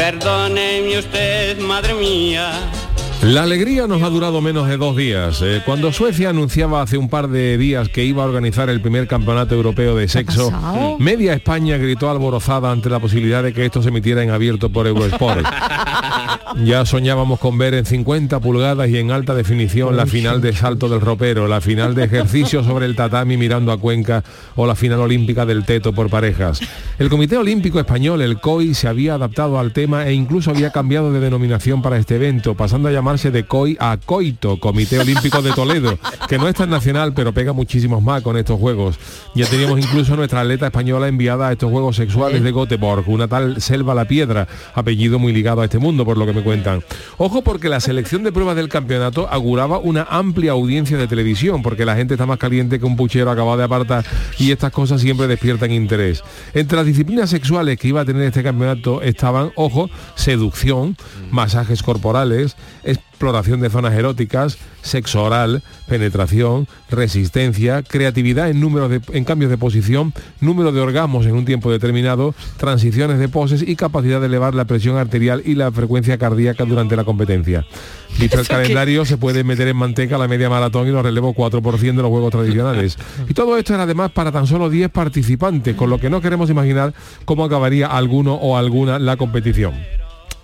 Perdóneme usted, madre mía. La alegría nos ha durado menos de dos días. Eh, cuando Suecia anunciaba hace un par de días que iba a organizar el primer campeonato europeo de sexo, media España gritó alborozada ante la posibilidad de que esto se emitiera en abierto por Eurosport. ya soñábamos con ver en 50 pulgadas y en alta definición la final de salto del ropero, la final de ejercicio sobre el tatami mirando a Cuenca o la final olímpica del teto por parejas. El Comité Olímpico Español, el COI, se había adaptado al tema e incluso había cambiado de denominación para este evento, pasando a llamarse de COI a COITO, Comité Olímpico de Toledo, que no es tan nacional, pero pega muchísimos más con estos juegos. Ya teníamos incluso nuestra atleta española enviada a estos Juegos Sexuales de Göteborg, una tal Selva la Piedra, apellido muy ligado a este mundo, por lo que me cuentan. Ojo porque la selección de pruebas del campeonato auguraba una amplia audiencia de televisión, porque la gente está más caliente que un puchero acabado de apartar y estas cosas siempre despiertan interés. Entre las disciplinas sexuales que iba a tener este campeonato estaban, ojo, seducción, masajes corporales, exploración de zonas eróticas, sexo oral, penetración, resistencia, creatividad en número de, en cambios de posición, número de orgasmos en un tiempo determinado, transiciones de poses y capacidad de elevar la presión arterial y la frecuencia cardíaca durante la competencia. Visto el calendario, se puede meter en manteca la media maratón y los relevos 4% de los juegos tradicionales. Y todo esto era además para tan solo 10 participantes, con lo que no queremos imaginar cómo acabaría alguno o alguna la competición.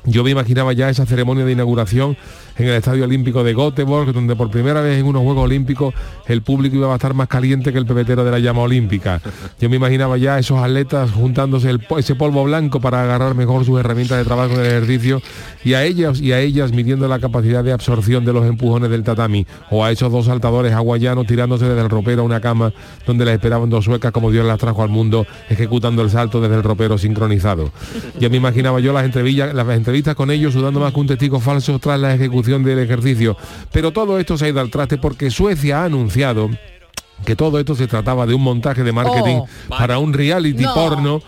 Yo me imaginaba ya esa ceremonia de inauguración en el Estadio Olímpico de Göteborg, donde por primera vez en unos Juegos Olímpicos el público iba a estar más caliente que el pepetero de la llama olímpica. Yo me imaginaba ya esos atletas juntándose el ese polvo blanco para agarrar mejor sus herramientas de trabajo en el ejercicio y a ellas y a ellas midiendo la capacidad de absorción de los empujones del tatami o a esos dos saltadores hawaianos tirándose desde el ropero a una cama donde les esperaban dos suecas como Dios las trajo al mundo ejecutando el salto desde el ropero sincronizado. Ya me imaginaba yo las entrevistas, las entrevistas con ellos sudando más que un testigo falso tras la ejecución del ejercicio. Pero todo esto se ha ido al traste porque Suecia ha anunciado que todo esto se trataba de un montaje de marketing Oh, para un reality No. porno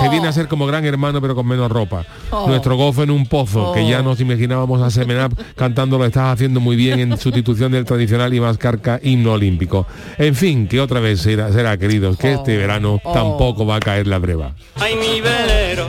que viene a ser como gran hermano pero con menos ropa. Oh. Nuestro gozo en un pozo, que ya nos imaginábamos a Semenap cantando lo estás haciendo muy bien en sustitución del tradicional y más carca himno olímpico. En fin, que otra vez será, será queridos, que este verano Oh. tampoco va a caer la breva. Ay, mi velero,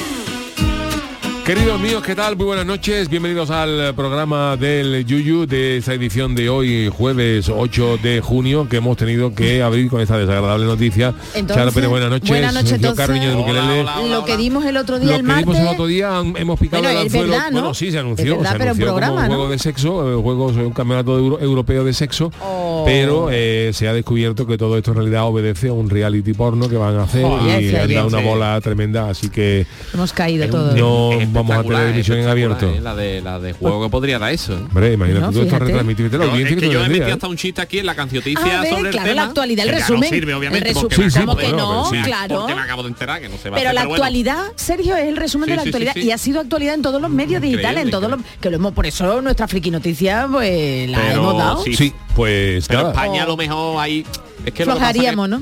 Queridos míos, ¿qué tal? Muy buenas noches. Bienvenidos al programa del Yuyu de esta edición de hoy, jueves 8 de junio, que hemos tenido que abrir con esta desagradable noticia. Entonces, Charo Pérez, buenas noches. buenas noches. Lo que dimos el otro día Lo el que martes. vimos el otro día hemos picado Bueno, el anzuelo. verdad, ¿no? Bueno, sí, se anunció, verdad, se anunció como programa, un ¿no? juego de sexo, eh, juegos, un campeonato euro- europeo de sexo, Oh. pero eh, se ha descubierto que todo esto en realidad obedece a un reality porno que van a hacer y han sí, dado una bola tremenda, así que Hemos caído todos. no vamos a tener emisión en abierto. ¿eh? La de la de juego que podría dar eso. ¿eh? Hombre, imagínate No, tú esto. Fíjate la No, es que que yo he metido tendrías, hasta un chiste aquí en la A cancioticia ver, sobre el claro, tema. la actualidad, el resumen. no sirve, obviamente, el resu- porque Sí, sí, ¿Cómo que bueno, no? sí. Claro. Porque me acabo de enterar que no se va a Pero hacer, la bueno. actualidad, Sergio, es el resumen Sí, de la actualidad sí. y ha sido actualidad en todos los medios digitales, en todos los que lo hemos por eso nuestra friki noticia pues la Pero hemos dado. sí. Pues Pero. España a lo mejor ahí es que Flojaríamos, ¿no?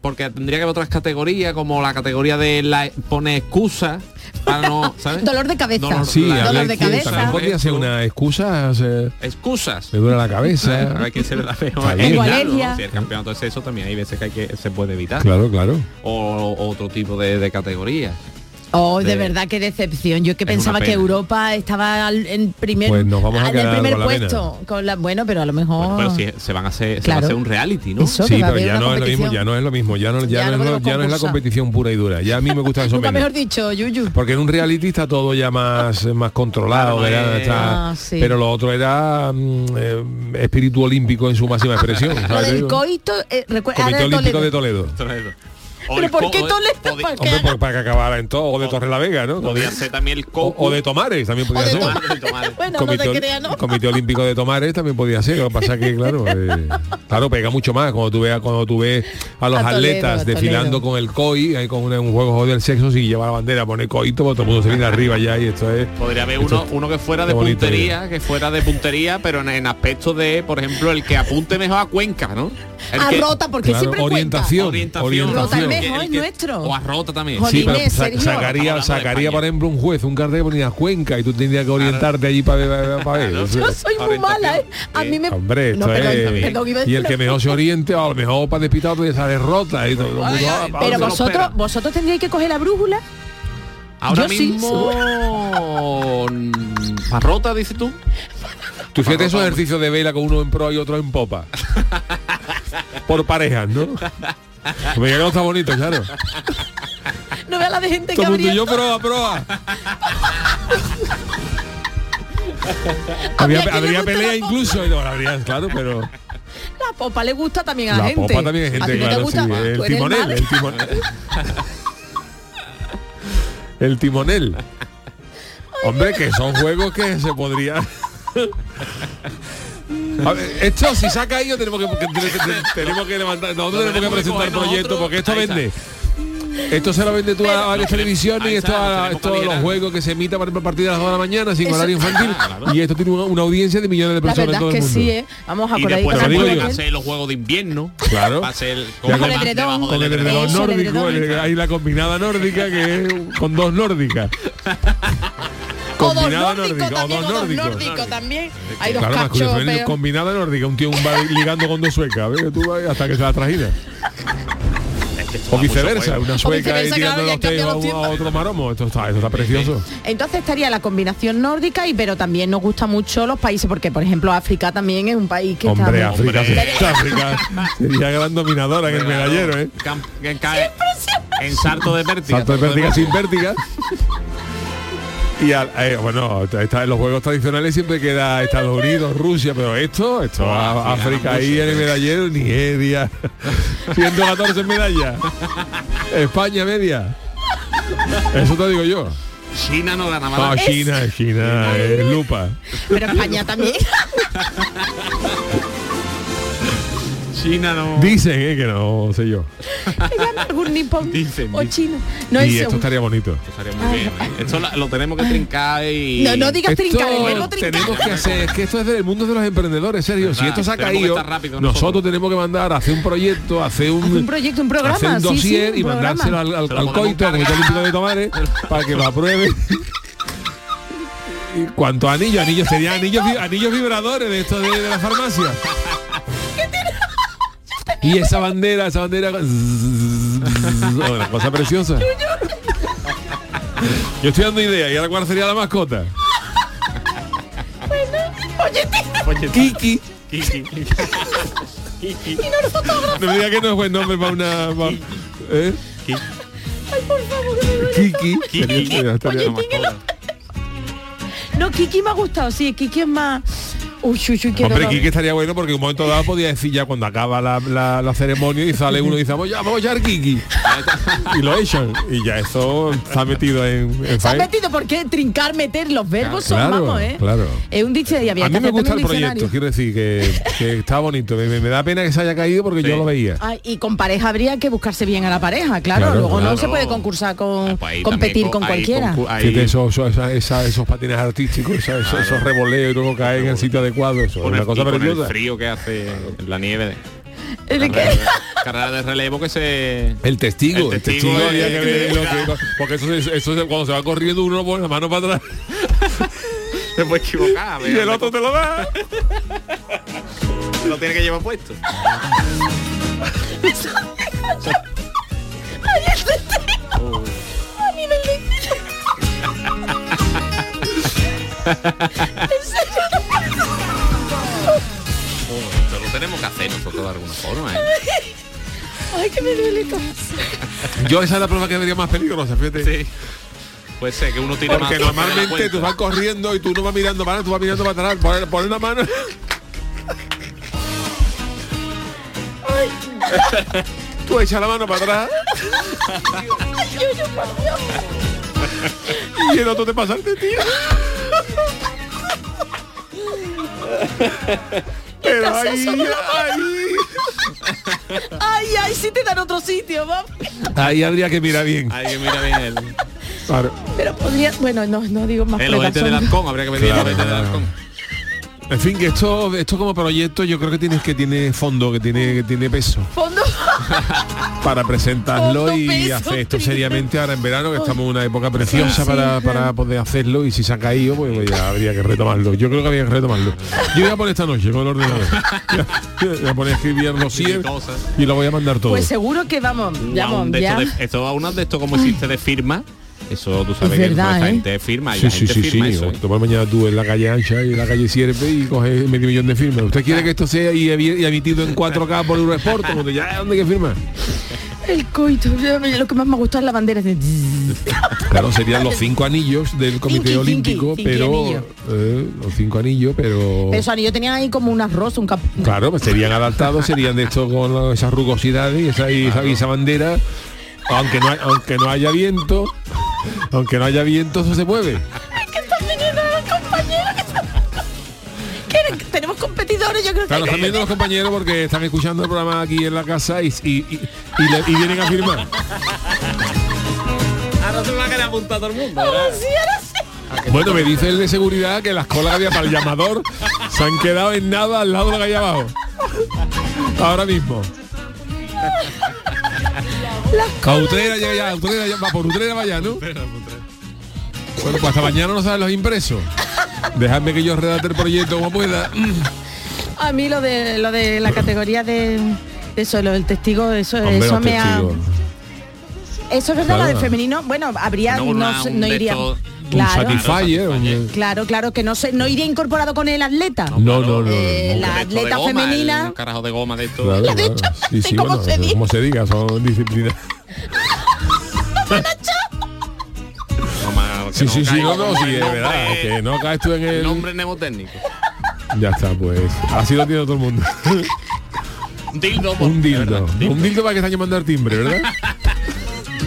Porque tendría que haber otras categorías como la categoría de la pone excusa para no, ¿sabes? Dolor de cabeza. Dolor- Sí, la- dolor de cabeza. También podría ser una excusa, se- Excusas. me duele la A cabeza. ver quién se le da feo. Está a bien. evitarlo, alergia. ¿no? Si el campeonato de sexo también hay veces que hay que se puede evitar. Claro, claro. O, o otro tipo de, de categorías. Oh, de, De- verdad qué decepción. Yo que pensaba que. Europa estaba al- en primer Pues nos vamos a en el quedar primer con la pena. puesto. Con la, bueno, pero a lo mejor. Bueno, pero si se van a hacer, se va a hacer un reality, ¿no? Eso, Sí, pero ya no es lo mismo, ya no es lo mismo, ya no, ya Ya no, no es, lo- podemos ya no es la competición pura y dura. Ya a mí me gusta eso menos. mejor dicho, Yuyu. Porque en un reality está todo ya más, más controlado, Claro, ¿verdad? eh, Está- Ah, sí. pero lo otro era mm, eh, espíritu olímpico en su máxima expresión. Lo ¿sabes? del Digo, coito, eh, recuerda, Comité Olímpico de Toledo. Toledo. Pero ¿por qué. Hombre, pues para que acabara en todo, o de Torre la Vega, ¿no? Podía ser también el O, co o de Tomares también podía ser. Bueno, Comité, no te creas, ¿no? Comité Olímpico de Tomares también podía ser, lo que pasa que claro, eh, claro, pega mucho más cuando tú veas cuando tú ves a los A Toledo, atletas a desfilando con el COI, ahí con un juego del sexo, si lleva la bandera, pone coito, pues todo el mundo se viene arriba ya y esto es Podría haber uno, uno que fuera de puntería, que fuera de puntería, pero en, en aspecto de, por ejemplo, el que apunte mejor a Cuenca, ¿no? El A que- Rota, porque Claro, siempre orientación, orientación. orientación. Es nuestro. O a Rota también. Sí, pero sacaría, sacaría por ejemplo un juez un cartel ponía Cuenca y tú tendrías que orientarte allí para ver, Yo soy muy mala, ¿eh? A mí me... Hombre, esto es- y el que mejor se oriente, a lo mejor para despistado te sale rota y todo ah, Pero vosotros, vosotros tendríais que coger la brújula. Ahora mismo a Rota, dices tú. Tú fíjate esos ejercicios de vela con uno en pro y otro en popa. Por parejas, ¿no? Me llega está bonito, claro. No veas la de gente que Todo mundo, habría... yo proa, proa. Habría habría pelea la incluso, no, la habría, claro, pero La popa le gusta también a la, la gente. popa también ¿A gente, ti no te claro, gusta? sí, el timonel, el timonel. El timonel. Hombre, que son juegos que se podría. Ver, esto si saca ahí tenemos que, que- que- tenemos que levantar, nosotros tenemos que tenemos que presentar proyectos nosotros. porque esto Ahí vende. Esto se lo vende tú a varias televisiones y ahí esto a, a los juegos que se emita por ejemplo, a partir de las 2 de la mañana sin horario infantil y esto tiene una, una audiencia de millones de La personas en verdad todo es el que mundo. sí, ¿eh? Vamos a Y por ahí después con Pero la digo yo. va a popa. ser los juegos de invierno. Claro. Va a ser con edredón. debajo Con el el nórdico, el- hay la combinada nórdica que es con dos nórdicas. Combinada nórdicos nórdica, o también, dos o dos nórdicos. nórdicos también. Hay dos Claro, más cachos, curioso, pero- combinada nórdica, un tío un va ligando con dos suecas, ¿ves? Tú vas hasta que se la trajina. O viceversa, una sueca viceversa, tirando claro, los a, los tiempos. a otro maromo. Esto está, esto está precioso. Entonces estaría la combinación nórdica y pero también nos gusta mucho los países porque por ejemplo África también es un país que Hombre, está África, Hombre. África sería gran dominadora en el medallero, ¿eh? Cam- que cae en salto de vértiga. Salto de vértiga sin vértiga. Y al- eh, bueno, está, en los juegos tradicionales siempre queda Estados Unidos, Rusia, pero esto, esto, Ah, a- sí, África ahí en el medallero, Nigeria, 114 medallas, España media. Eso te digo yo. China no gana No, nada. China, China, es lupa. pero España también China no. Dicen, eh, que no sé yo. algún nipón Dicen, o chino no y es esto estaría bonito. Estaría muy bien. ¿eh? Esto lo tenemos que trincar y. no, no digas Esto trincar verbo trincar tenemos que hacer, es que esto es del mundo de los emprendedores, Sergio. Si esto se ha que caído, nosotros. nosotros. tenemos que mandar a hacer un proyecto, hacer un, un proyecto, un programa, hacer un sí, sí, dossier un y programa. mandárselo al, al, al coito, al Comité cargar. Olímpico de Tomares, para que lo apruebe. Y cuanto a anillos, anillos serían anillos, anillos vibradores de estos de, de la farmacia. Y esa bandera, esa bandera, oh, una cosa preciosa. Yo estoy dando idea y ahora cuál sería la mascota. Kiki. Kiki. No me diga que no es buen nombre para una. pa- ¿eh? Kiki. Kiki. Sería- estaría- Oye, ¿quién es la- no Kiki me ha gustado sí Kiki es más uy uy uy qué Hombre, dolor. Kiki estaría bueno porque en un momento dado podía decir ya cuando acaba la, la- la ceremonia y sale uno y dice, vamos ya, vamos a echar Kiki. y lo echan. Y ya eso está metido en, en se ha metido porque trincar meter los verbos son Claro, vamos eh claro. es un diccionario había A que mí me gusta el proyecto, quiero decir que, que está bonito. Me, da pena que se haya caído porque yo lo veía. Ay, y con pareja habría que buscarse bien a la pareja, claro. Claro, Luego no se puede concursar con Ah, pues competir con cualquiera. esos, esos, esos patines artísticos, esos, esos revoleos y luego caen en el sitio adecuado eso. Con, es el, una cosa con el frío que hace la nieve. ¿El qué? Carrera de relevo que se... El testigo. El testigo, el testigo había que Porque eso, es, eso cuando se va corriendo uno pone la mano para atrás. se puede equivocar. Y el otro te lo da. lo tiene que llevar puesto. Ay, el testigo. A nivel de... tenemos que hacer nosotros de alguna forma. ¿eh? Ay, que me duele todo. Yo esa es la prueba que vería más peligrosa, fíjate. Sí. Puede ser que uno tire más. Porque la normalmente tú vas corriendo y tú no vas mirando para tú vas mirando para atrás, poner, poner la mano. tú echas la mano para atrás. y el otro te pasa el tío. Pero ahí, ahí, Ay, ay, sí te dan otro sitio, vamos. ahí habría que mirar bien. Ay, que mira bien el, Claro. Pero podría, bueno, no, no digo más el ojete del halcón, habría que medir Claro, el ojete del halcón. En fin, que esto, esto como proyecto yo creo que tienes que tiene fondo, que tiene, que tiene peso. Fondo. para presentarlo y hacer esto seriamente ahora en verano que estamos en una época preciosa Sí, para, sí, para poder hacerlo y si se ha caído pues, pues ya habría que retomarlo. Yo creo que habría que retomarlo. Yo voy a poner esta noche con el ordenador. Voy a poner a escribir cosas. y lo voy a mandar todo. Pues seguro que vamos, vamos, de ya. esto, de, esto a uno de esto como existe de firma, eso tú sabes Es que verdad, ¿eh? gente firma y Sí, la sí, gente sí, sí. firma eso. ¿eh? Toma mañana tú en la calle Ancha y en la calle Sierpe y coges medio millón de firmas. ¿Usted quiere que esto sea y, emitido en 4K por Eurosport? Como ya, ¿dónde hay que firmar? El coito, lo que más me gusta es la bandera. de- Claro, serían los cinco anillos del Comité Olímpico, pero... eh, los cinco anillos, pero... Pero esos anillos tenían ahí como un arroz, un cap... Claro, pues serían adaptados, serían de esto con esas rugosidades y esa, y esa, y esa bandera, aunque no, hay- aunque no haya viento, aunque no haya viento, eso se mueve. Están viniendo los compañeros que están- que tenemos competidores, yo creo Claro, que están viendo los compañeros porque están escuchando el programa aquí en la casa y, y, y- y le- y vienen a firmar. Ahora se me va a quedar apuntado todo el mundo. ¿verdad? Sí, ahora sí. Bueno, me dice el de seguridad que las colas que había para el llamador se han quedado en nada al lado de la calle abajo. Ahora mismo. A Utrera llega ya, Utrera ya, va por Utrera vaya, ¿no? Bueno, pues hasta mañana no saben los impresos. Dejadme que yo redacte el proyecto como pueda. A mí lo de lo de la categoría de, de eso, lo del testigo, eso, Hombre, eso me ha. testigos. Eso es verdad, Claro. la de femenino, bueno, habría, No, no, no iría. Un Claro, Satisfyer. un- claro, claro, que no se, no iría incorporado con el atleta. No, no, no. no, Eh, no. la De de atleta goma, femenina- el carajo de goma de esto. Claro, de Sí, sí, como bueno, se diga. como se diga, son disciplinas. Sí, sí, sí, no, no, sí, nombre- verdad, que no caes tú en El nombre mnemotécnico. Ya está, pues, así lo tiene todo el mundo. Dildo. por- un dildo. Un dildo para que están llamando al timbre, ¿verdad?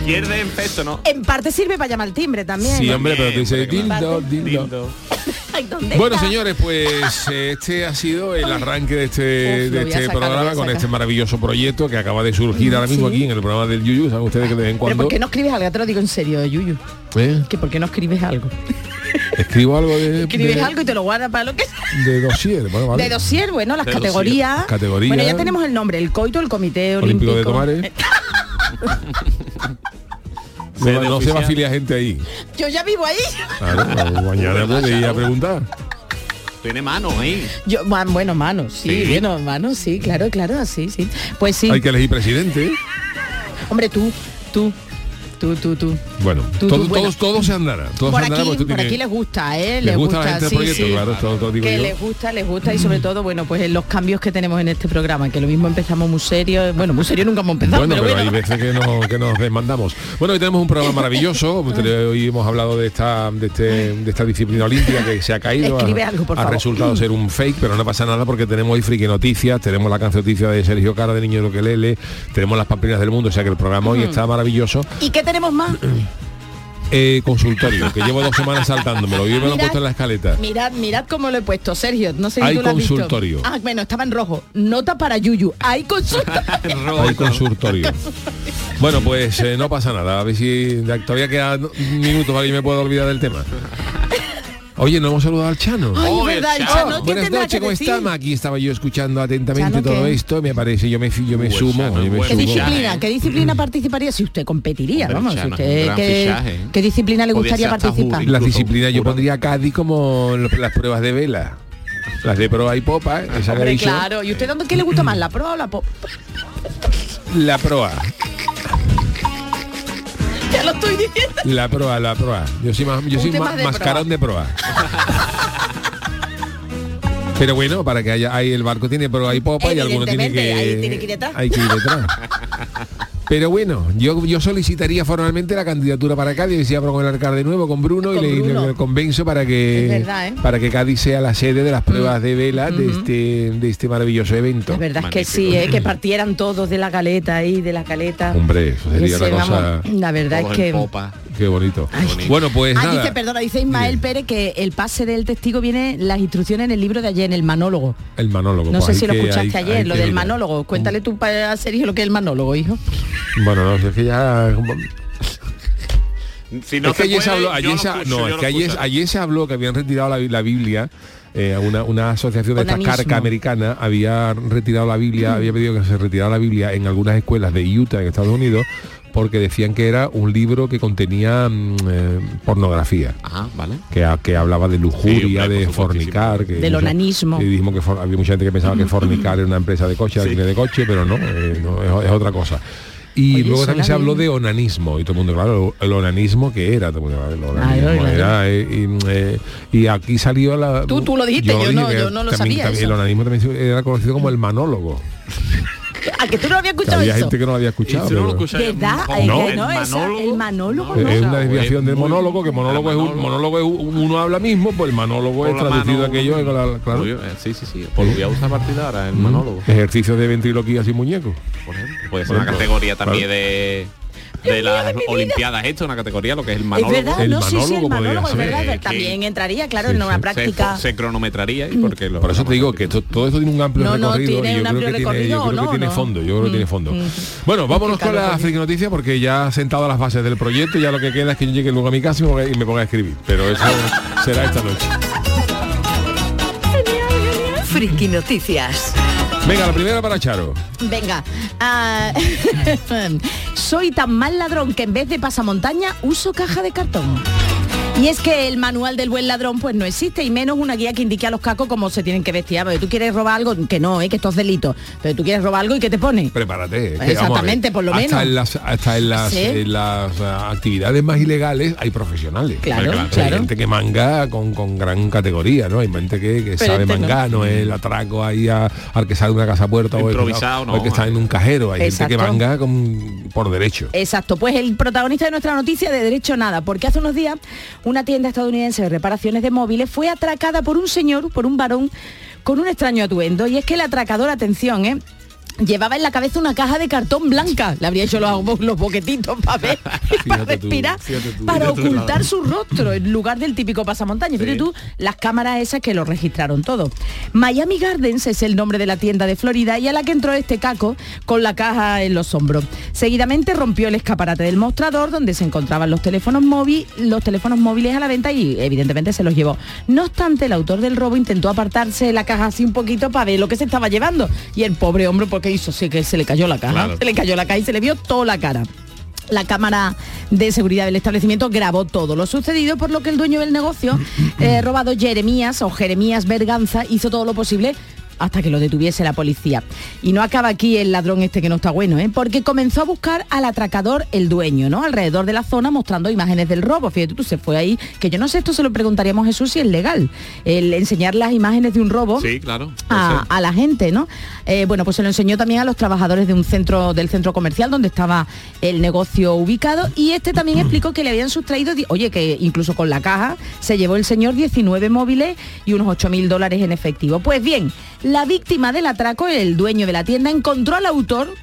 Pierde en peso, ¿no? En parte sirve para llamar al timbre también. Sí, ¿no? hombre, pero te dice Bien, dildo, dildo. Dildo. Ay, ¿dónde Bueno, está? señores, pues este ha sido el arranque de este, Uf, de este sacar, programa con este maravilloso proyecto que acaba de surgir ahora mismo Sí. aquí en el programa del Yuyu. Saben ustedes que de vez en Pero cuando ¿por qué no escribes algo? Ya te lo digo en serio, Yuyu. ¿eh? Que ¿por qué no escribes algo? escribo algo de, Escribes de, algo y te lo guardas para lo que de dossier. Bueno, vale. De dossier, bueno, las De categorías. Categoría. Bueno, ya tenemos el nombre, el coito, el comité olímpico. Olímpico de Tomares. No, se va a afiliar gente ahí. Yo ya vivo ahí. Claro, mañana puede ir a preguntar. Tiene mano ahí. Yo, ma- bueno, manos, sí, Sí. bueno, manos, sí, claro, claro, sí, sí. Pues sí. Hay que elegir presidente. ¿eh? Hombre, tú, tú, tú, tú, tú. Bueno, Tú, todo- tú, bueno. todos, todos se andará. Todos Por se andará aquí, por les gusta, ¿eh? les gusta la gente del sí, proyecto, sí. claro, todo, todo digo que yo. les gusta, les gusta y sobre todo, bueno, pues en los cambios que tenemos en este programa, que lo mismo empezamos muy serio, bueno, muy serio nunca hemos empezado, Bueno, pero, pero bueno. hay veces que, no- que nos desmandamos. Bueno, hoy tenemos un programa maravilloso. Hoy hemos hablado de esta, de, este, de esta disciplina olímpica que se ha caído. Escribe ha, algo, por ha favor. resultado ser un fake, pero no pasa nada porque tenemos hoy friki noticias, tenemos la canción noticia de Sergio Cara de Niño de Loquelele, tenemos las pamplinas del mundo, o sea que el programa hoy está maravilloso. ¿Y qué tenemos más? Eh, consultorio, que llevo dos semanas saltándomelo. Hoy me lo Mirad. puesto en la escaleta. Mirad, mirad cómo lo he puesto, Sergio. No sé si Hay tú lo has visto. consultorio. Ah, bueno, estaba en rojo. Nota para Yuyu. Hay consultorio. Hay consultorio. Bueno, pues eh, no pasa nada. A ver si todavía quedan minutos para que me pueda olvidar del tema. Oye, no hemos saludado al Chano. Ay, Oh, verdad, el Chano. Chano, ¿qué Buenas noches, ¿cómo estamos? Aquí estaba yo escuchando atentamente Chano, todo ¿qué? esto. Me parece, yo me, yo me sumo, Chano, yo me ¿Qué sumo. disciplina, ¿Qué disciplina participaría si usted competiría? Hombre, Vamos, si Chano, usted, un gran ¿qué, fichaje, ¿eh? qué disciplina le gustaría participar? jury. La disciplina, yo jurado. pondría a Cádiz como las pruebas de vela. Las de proa y popa, ha Hombre, claro. ¿Y usted dónde qué le gusta más, la pro o la pop? La proa. Ya lo estoy diciendo. La proa, la proa. Yo soy más, yo soy más de mascarón de proa. Pero bueno, para que haya, hay el barco tiene proa y popa y alguno tiene que, Evidentemente, ahí tiene que ir detrás. hay que ir detrás. Pero bueno, yo, yo solicitaría formalmente la candidatura para Cádiz, y si abro con el alcalde de nuevo, con Bruno, Con y le, Bruno. le convenzo para que verdad, ¿eh? Mm. para que Cádiz sea la sede de las pruebas de vela de este de este maravilloso evento. La verdad es que sí, ¿eh? que partieran todos de la caleta ahí, de la caleta. Hombre, eso sería una cosa la verdad es que... popa. qué bonito. Ay. Bueno, pues Ah, nada. dice, perdona, dice Ismael Pérez que el pase del testigo viene las instrucciones en el libro de ayer, en el manólogo. El manólogo. No pues sé si lo escuchaste hay- ayer, hay lo del mirar. manólogo. Cuéntale tú para Sergio lo que es el manólogo, hijo. Bueno, no, es que ya Si no es que ayer se habló, ayer se- escucho, no, es que ayer, ayer se habló que habían retirado la, la Biblia, eh, una, una asociación de esta carca americana había retirado la Mm. Biblia, había pedido que se retirara la Biblia en algunas escuelas de Utah, en Estados Unidos, porque decían que era un libro que contenía mm, eh, pornografía. Ajá, vale. Que, que hablaba de Sí, lujuria, de fornicar, que Del onanismo. y dijimos que for- había mucha gente que pensaba que fornicar era una empresa de coche, alquiler de coche, pero no, eh, no, es, es otra cosa. Y Oye, luego también se habló de onanismo y todo el mundo, claro, el onanismo que era, todo el mundo, el onanismo era, eh, y, eh, y aquí salió la. Tú- tú lo dijiste, yo no- yo no lo también- sabía también eso. El onanismo también era conocido como el manólogo. ¿A que tú no habías Que escuchado había eso? gente que no lo había escuchado. Si no lo pero- ¿Verdad? No. que no, ¿El esa- el manólogo. No, no. es una desviación es del monólogo, que monólogo es un monólogo es un- uno habla mismo, pues el monólogo es Por traducido mano- aquello, claro. Eh, Sí, sí, sí. Pues lo voy a usar a partir de ahora, el monólogo. Ejercicios de ventriloquía sin muñeco. Por ejemplo. Puede ser Por una categoría también Claro. de de las Olimpiadas esto, una categoría, lo que es el Es manólogo. verdad, El no, sí, sí, el manólogo manólogo, es verdad, eh, también entraría, claro, Sí, en una sí. práctica. Se, se cronometraría y porque lo Por eso te digo que to- todo esto tiene un amplio No, recorrido y yo creo que tiene, recorrido, yo creo que ¿no? tiene No. fondo, yo creo que tiene Mm, fondo. mm. Bueno, vámonos con la porque- friki noticia porque ya ha sentado las bases del proyecto, ya lo que queda es que yo llegue luego a mi casa y me ponga- y me ponga a escribir. Pero eso será esta noche. Friki Noticias. Venga, la primera para Charo. Venga, ah, soy tan mal ladrón que en vez de pasamontaña uso caja de cartón. Y es que el manual del buen ladrón pues no existe y menos una guía que indique a los cacos cómo se tienen que vestir. Porque tú quieres robar algo, que no, ¿eh? que esto es delito. Pero tú quieres robar algo y ¿qué te pone? Prepárate. que, Exactamente, por lo hasta menos. En las, hasta en las, Sí. en las ah, actividades más ilegales hay profesionales. Claro, Hay claro. gente que manga con, con gran categoría, ¿no? Hay gente que, que Pero sabe este no. mangar, no. es el atraco ahí a- al que sale de una casa puerta o el, que- Improvisado, o el que no. está en un cajero. Hay gente que Exacto. manga con, por derecho. Exacto, pues el protagonista de nuestra noticia de derecho nada, porque hace unos días una tienda estadounidense de reparaciones de móviles fue atracada por un señor, por un varón, con un extraño atuendo. Y es que el atracador, atención, ¿eh? Llevaba en la cabeza una caja de cartón blanca. Le habría hecho los, los boquetitos para ver, para Fíjate tú, respirar, fíjate tú. para Fíjate ocultar su rostro en lugar del típico pasamontaña. Fíjate Sí. tú, las cámaras esas que lo registraron todo. Miami Gardens es el nombre de la tienda de Florida y a la que entró este caco con la caja en los hombros. Seguidamente rompió el escaparate del mostrador donde se encontraban los teléfonos móviles, los teléfonos móviles a la venta y evidentemente se los llevó. No obstante, el autor del robo intentó apartarse de la caja así un poquito para ver lo que se estaba llevando. Y el pobre hombre, porque hizo? Sí que se le cayó la caja. Claro. Se le cayó la caja y se le vio toda la cara. La cámara de seguridad del establecimiento grabó todo lo sucedido, por lo que el dueño del negocio, eh, robado Jeremías o Jeremías Berganza, hizo todo lo posible hasta que lo detuviese la policía. Y no acaba aquí el ladrón este que no está bueno, ¿eh? porque comenzó a buscar al atracador el dueño, ¿no? Alrededor de la zona mostrando imágenes del robo. Fíjate tú, se fue ahí, que yo no sé, esto se lo preguntaríamos a Jesús si es legal, el enseñar las imágenes de un robo Sí, claro. a, la gente, ¿no? Eh, bueno, pues se lo enseñó también a los trabajadores de un centro del centro comercial donde estaba el negocio ubicado y este también explicó que le habían sustraído, oye, que incluso con la caja se llevó el señor 19 móviles y unos 8 mil dólares en efectivo. Pues bien, la víctima del atraco, el dueño de la tienda, encontró al autor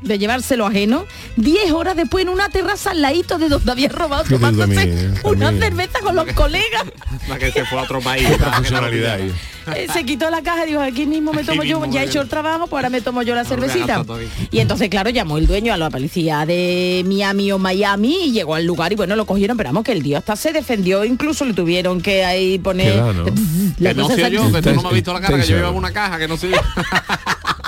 de llevárselo ajeno 10 horas después en una terraza al ladito de donde había robado tomándose también, ¿eh? una También. cerveza con los colegas La que se fue a otro país. Profesionalidad ahí. Eh, se quitó la caja y dijo, aquí mismo me Aquí tomo yo, mismo ya he hecho el trabajo, pues ahora me tomo yo la cervecita. Y entonces, claro, llamó el dueño a la policía de Miami o Miami y llegó al lugar y bueno, lo cogieron, pero vamos que el tío hasta se defendió, incluso le tuvieron que ahí poner... Da, ¿no? la Que no yo, tú no me has visto la cara, que yo llevaba una caja, que no soy yo.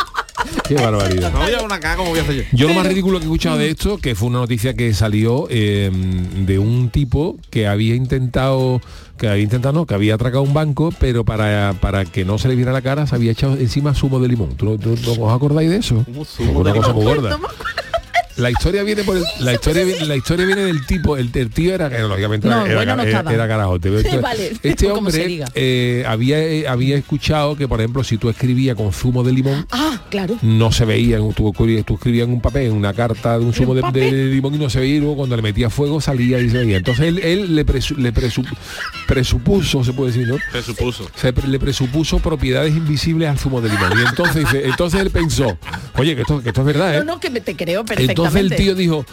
Qué barbaridad. No llevo una caja como voy a hacer yo. Yo lo más ridículo que he escuchado de esto, que fue una noticia que salió eh, de un tipo que había intentado, que había intentado, no, que había atracado un banco, pero para, para que no se le viera la cara se había echado encima zumo de limón. ¿Tú, tú- os acordáis de eso? ¿Cómo zumo Una de cosa muy No gorda. La historia viene por el- la historia viene, la historia viene del tipo, el, el tío era, era, lógicamente No, era, bueno, no era, Vale, este hombre eh, había, eh, había escuchado que, por ejemplo, si tú escribías con zumo de limón, Ah, claro. no se veía, tú, escribías- tú escribías en un papel, en una carta de un zumo de, de limón y no se veía, y luego cuando le metía fuego salía y se veía. Entonces él, él le, presu- le presu- presupuso, se puede decir, ¿no? Se supuso. se pre- le presupuso propiedades invisibles al zumo de limón. Y entonces, entonces él pensó, oye, que esto, que esto es verdad, ¿eh? No, no, que me te creo perfectamente. Entonces el tío dijo,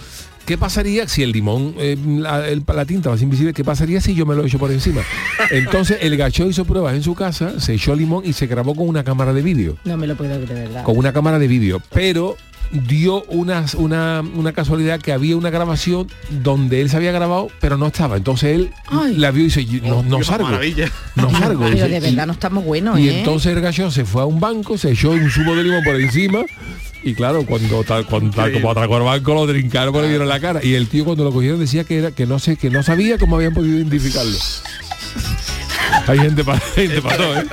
¿qué pasaría si el limón, eh, la, el- la tinta va invisible, qué pasaría si yo me lo echo por encima? Entonces el gacho hizo pruebas en su casa, se echó limón y se grabó con una cámara de vídeo. No me lo puedo creer, de verdad. Con una cámara de vídeo. Pero dio unas- una, una casualidad que había una grabación donde él se había grabado, pero no estaba. Entonces él Ay. la vio y dice, no, no qué salgo. maravilla. No salgo. Pero Dice, de verdad no estamos buenos, y ¿eh? entonces el gallo se fue a un banco, se echó un zumo de limón por encima y claro, cuando tal, cuando tal como atracó el banco lo trincaron por le vieron la cara. Y el tío cuando lo cogieron decía que era que no sé, que no sabía cómo habían podido identificarlo. Hay gente para gente todo, ¿eh?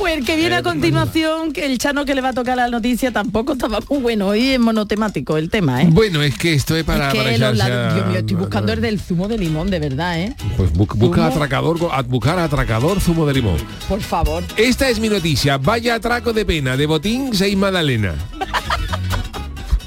Pues el que viene a continuación, que el chano que le va a tocar la noticia tampoco estaba muy bueno. Hoy es monotemático el tema, ¿eh? Bueno, es que esto es para, es que los lados- mío, estoy buscando el del zumo de limón, de verdad, ¿eh? Pues bu- busca ¿Zumo? atracador, buscar atracador zumo de limón. Por favor. Esta es mi noticia. Vaya atraco de pena. De botín, seis Madalena.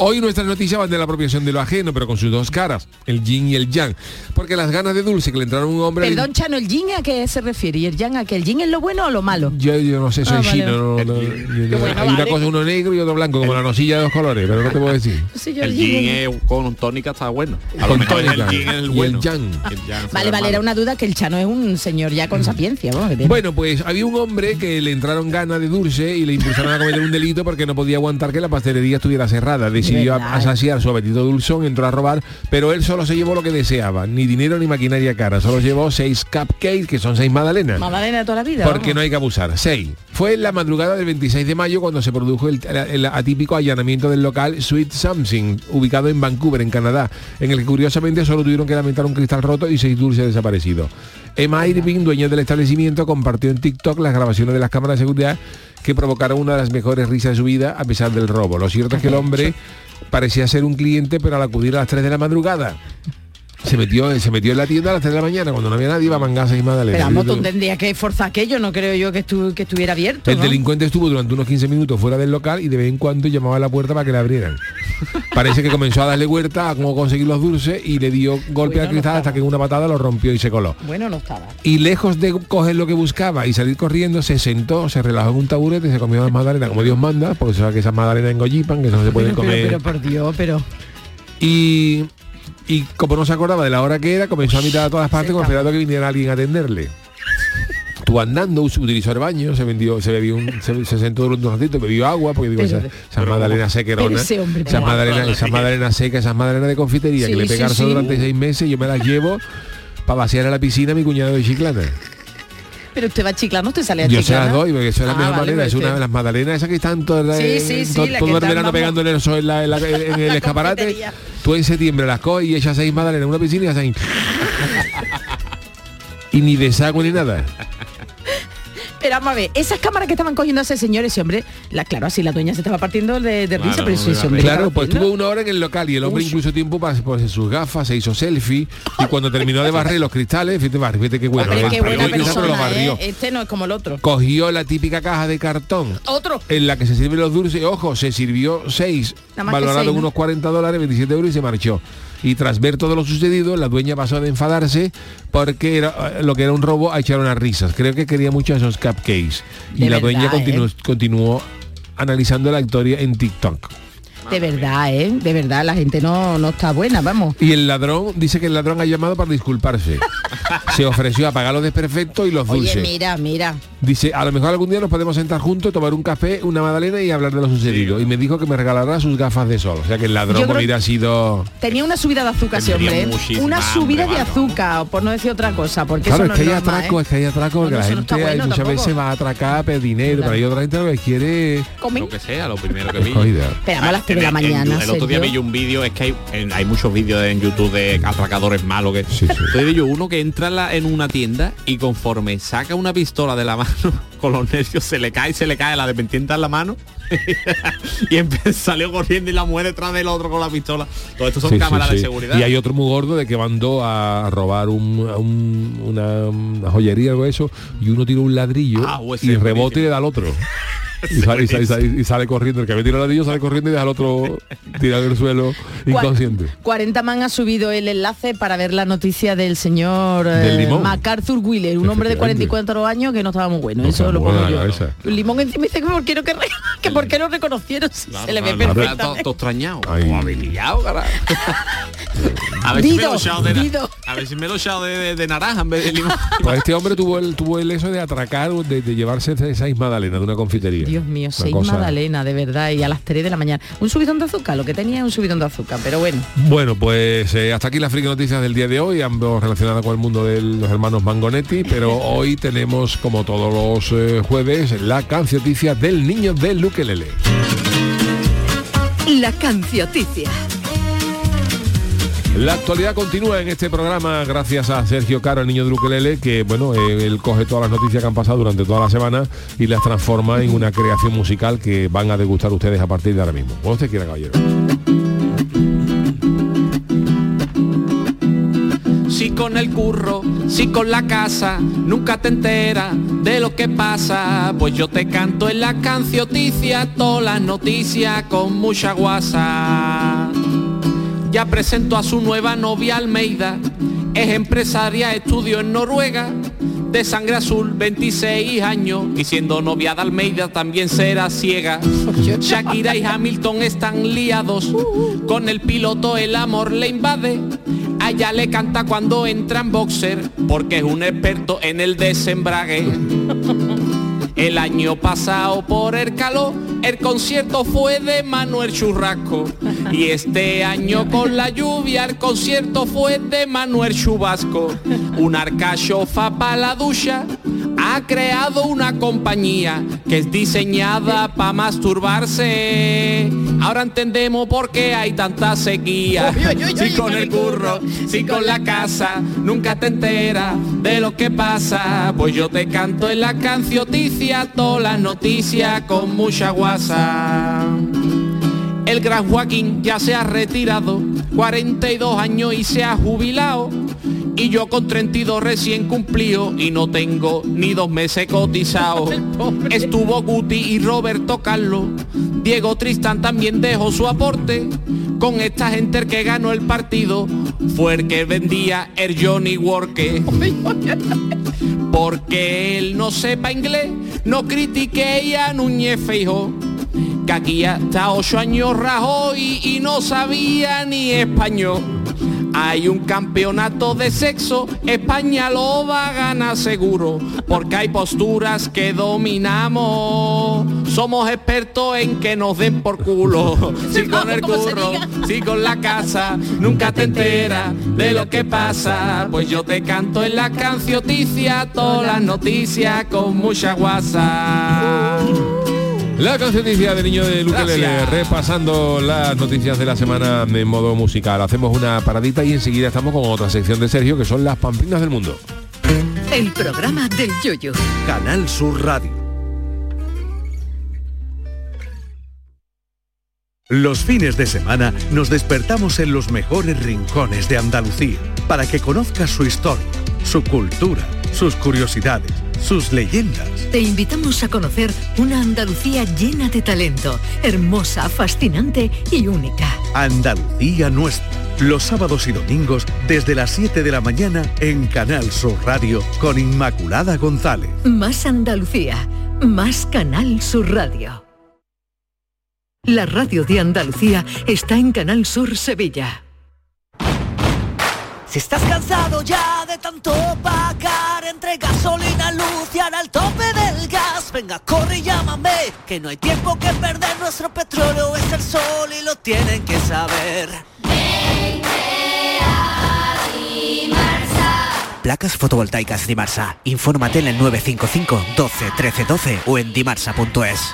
Hoy nuestras noticias van de la apropiación de lo ajeno, pero con sus dos caras, el yin y el yang. Porque las ganas de dulce que le entraron a un hombre... Perdón, Chano, ¿el yin a qué se refiere? ¿Y el yang a qué? ¿El yin es lo bueno o lo malo? Yo, yo no sé, soy Ah, vale. chino. no- no- yo- bueno, hay una cosa, uno negro y otro blanco, como la nosilla de dos colores, pero no te puedo decir. Sí, yo El yin es- con tónica está bueno. A lo Con mejor tónica. el es el Y el yang. El Vale, el vale, era una duda que el Chano es un señor ya con sapiencia. Bueno, pues había un hombre que le entraron ganas de dulce y le impulsaron a cometer un delito porque no podía aguantar que la pastelería estuviera cerrada. Decidió a, a saciar su apetito dulzón, entró a robar, pero él solo se llevó lo que deseaba, ni dinero ni maquinaria cara. Solo llevó seis cupcakes, que son seis magdalenas. Magdalena de toda la vida. Porque vamos. no hay que abusar. 6. Fue en la madrugada del 26 de mayo cuando se produjo el, el atípico allanamiento del local Sweet Something, ubicado en Vancouver, en Canadá, en el que curiosamente solo tuvieron que lamentar un cristal roto y seis dulces desaparecidos. Emma Irving, dueña del establecimiento, compartió en TikTok las grabaciones de las cámaras de seguridad que provocaron una de las mejores risas de su vida a pesar del robo. Lo cierto es que el hombre parecía ser un cliente, pero al acudir a las 3 de la madrugada. Se metió, se metió en la tienda a las 3 de la mañana, cuando no había nadie, iba a mangarse y magdalena. Pero vamos, tú tendrías que forzar aquello, no creo yo que, estu- que estuviera abierto. El ¿no? delincuente estuvo durante unos 15 minutos fuera del local y de vez en cuando llamaba a la puerta para que le abrieran. Parece que comenzó a darle vuelta a cómo conseguir los dulces y le dio golpe Bueno, al no cristal hasta que en una patada lo rompió y se coló. Bueno, no estaba. Y lejos de coger lo que buscaba y salir corriendo, se sentó, se relajó en un taburete se comió las magdalenas como Dios manda, porque sabe que esas magdalenas engollipan, que eso no se pueden Pero, comer. pero, pero, por Dios, pero... Y, y como no se acordaba de la hora que era, comenzó a mirar a todas partes como esperando que viniera alguien a atenderle. Estuvo andando, utilizó el baño, se vendió, se bebió un, se, se sentó durante un ratito, bebió agua, porque digo, Pero- Pero sequeronas, ese hombre, esas pero- magdalenas, esas magdalenas de confitería que Sí, le sí, pegaron sí. durante seis meses, yo me las llevo para vaciar a la piscina a mi cuñado de chiclana. Pero usted va a chiclar, no te sale a Yo se las doy, porque eso es la Ah, mejor vale, manera, es una usted- de las magdalenas esas que están todo, Sí, sí, sí, todo que el verano vamos, pegando en el sol en, la- en la- en el escaparate. Tú en septiembre las coges y echas seis magdalenas en una piscina y hacen... y ni desagüe ni nada. Pero vamos a ver, esas cámaras que estaban cogiendo a ese señor, ese hombre, la, claro, así la dueña se estaba partiendo de, de risa, Claro, pero ese, hombre... ¿qué Claro, pues estuvo una hora en el local y el hombre incluso tiempo para ponerse sus gafas, se hizo selfie y cuando terminó de barrer los cristales, fíjate, fíjate qué bueno, Hombre, qué buena persona, barrió. ¿eh? Este no es como el otro. Cogió la típica caja de cartón Otro. en la que se sirven los dulces, ojo, se sirvió seis, valorado seis, unos 40 dólares, 27 euros y se marchó. Y tras ver todo lo sucedido, la dueña pasó de enfadarse porque era, eh, lo que era un robo a echar unas risas. Creo que quería mucho esos cupcakes. Y la dueña continuó, ¿eh? continuó analizando la historia en TikTok. De verdad, ¿eh? De verdad, la gente no, no está buena, vamos. Y el ladrón dice que el ladrón ha llamado para disculparse. Se ofreció a pagar los desperfectos y los Oye, dulces. mira, mira. Dice, a lo mejor algún día nos podemos sentar juntos, tomar un café, una magdalena y hablar de lo sucedido. Y me dijo que me regalará sus gafas de sol. O sea que el ladrón creo- hubiera sido... Tenía una subida de azúcar ese hombre. ¿eh? Una subida de azúcar, por no decir otra cosa, porque Claro, eso es no que hay es normal, atraco, ¿eh? es que hay atraco, No, porque no, la no gente bueno muchas tampoco. veces va a atracar pedir dinero, pero hay otra gente que quiere... Comen. Lo que sea, lo primero que. Esperamos a las 3 de la en- mañana. el otro día vi yo un vídeo, es que hay, en- hay muchos vídeos en YouTube de atracadores malos que. Sí, sí. Entonces vi yo uno que entra en, la- en una tienda y conforme saca una pistola de la mano con los nervios se le cae, se le cae la dependiente en la mano y salió corriendo y la mujer detrás del otro con la pistola. Todo esto son Sí, sí, cámaras de seguridad. Y hay otro muy gordo de que mandó a robar un, a un- una, una joyería o eso y uno tira un ladrillo Ah, y buenísimo. y le da al otro. Y sale, y sale- y sale- y sale corriendo, el que había tirado el ladrillo sale corriendo y deja al otro tirado en el suelo inconsciente. 40 man ha subido el enlace para ver la noticia del señor Del eh. MacArthur Wheeler, un hombre de Efectivamente. 44 años que no estaba muy bueno. No Eso lo pongo yo. limón encima dice que por qué no, que, que por qué no reconocieron si Claro, se le ve perfectamente. Extrañado. Ay. Como habilillado, carajo. A ver si me Dido, lo he echado de, Dido. a ver si me lo he echado de, de- de naranja en vez de limón. Pues este hombre tuvo el tuvo el eso de atracar, de, de llevarse seis magdalenas de una confitería. Dios mío, Una seis cosa- magdalena, de verdad, y a las 3 de la mañana. Un subidón de azúcar, lo que tenía es un subidón de azúcar, pero bueno. Bueno, pues eh, hasta aquí las friki noticias del día de hoy, ambos relacionadas con el mundo de los hermanos Mangonetti, pero hoy tenemos, como todos los eh, jueves, la cancioticia del niño del ukelele. La cancioticia. La actualidad continúa en este programa gracias a Sergio Caro, el niño del ukelele, que bueno, eh, él coge todas las noticias que han pasado durante toda la semana y las transforma en una creación musical que van a degustar ustedes a partir de ahora mismo. Como usted quiera, caballero. Si con el curro, si con la casa, nunca te enteras de lo que pasa. Pues yo te canto en la cancioticia, todas las noticias con mucha guasa. Ya presento a su nueva novia Almeida, es empresaria, estudio en Noruega. De sangre azul, 26 años, y siendo novia de Almeida también será ciega. Shakira y Hamilton están liados, con el piloto el amor le invade. A ella le canta cuando entra en boxer, porque es un experto en el desembrague. El año pasado por el calor, el concierto fue de Manuel Churrasco. Y este año con la lluvia, el concierto fue de Manuel Chubasco. Un arcachofa para la ducha ha creado una compañía que es diseñada para masturbarse. Ahora entendemos por qué hay tanta sequía. Si con el curro, si con la casa, nunca te enteras de lo que pasa. Pues yo te canto en la cancioticia, todas las noticias con mucha guasa. El gran Joaquín ya se ha retirado, 42 años y se ha jubilado. Y yo con 32 recién cumplido y no tengo ni dos meses cotizado. Estuvo Guti y Roberto Carlos. Diego Tristán también dejó su aporte. Con esta gente el que ganó el partido fue el que vendía el Johnny Worke. Porque él no sepa inglés, no critique a Núñez Feijo que aquí hasta ocho años rajó y, y no sabía ni español. Hay un campeonato de sexo, España lo va a ganar seguro, porque hay posturas que dominamos. Somos expertos en que nos den por culo. Si con el ¿Cómo se curro, si con la casa, nunca te enteras de lo que pasa. Pues yo te canto en la cancioticia, todas las noticias con mucha guasa. La cancioticia del niño del ukelele, Gracias. repasando las noticias de la semana en modo musical. Hacemos una paradita y enseguida estamos con otra sección de Sergio que son las pamplinas del mundo. El programa del yoyo. Canal Sur Radio. Los fines de semana nos despertamos en los mejores rincones de Andalucía para que conozcas su historia, su cultura, sus curiosidades, sus leyendas. Te invitamos a conocer una Andalucía llena de talento, hermosa, fascinante y única. Andalucía nuestra. Los sábados y domingos desde las 7 de la mañana en Canal Sur Radio con Inmaculada González. Más Andalucía, más Canal Sur Radio. La radio de Andalucía está en Canal Sur Sevilla. Si estás cansado ya tanto pagar entre gasolina, luz y ahora el tope del gas, venga, corre y llámame, que no hay tiempo que perder, nuestro petróleo es el sol y lo tienen que saber. Placas fotovoltaicas Dimarsa. Infórmate en el 955 12 13 12 o en dimarsa.es.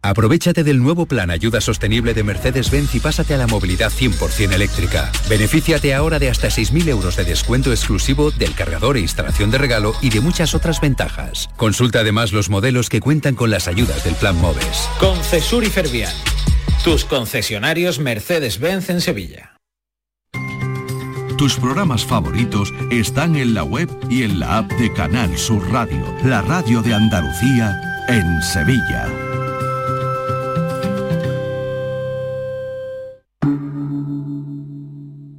Aprovechate del nuevo plan Ayuda Sostenible de Mercedes-Benz y pásate a la movilidad 100% eléctrica. Benefíciate ahora de hasta 6.000 euros de descuento exclusivo del cargador e instalación de regalo y de muchas otras ventajas. Consulta además los modelos que cuentan con las ayudas del plan MOVES. Concesur y Fervial, tus concesionarios Mercedes-Benz en Sevilla. Tus programas favoritos están en la web y en la app de Canal Sur Radio, la radio de Andalucía en Sevilla.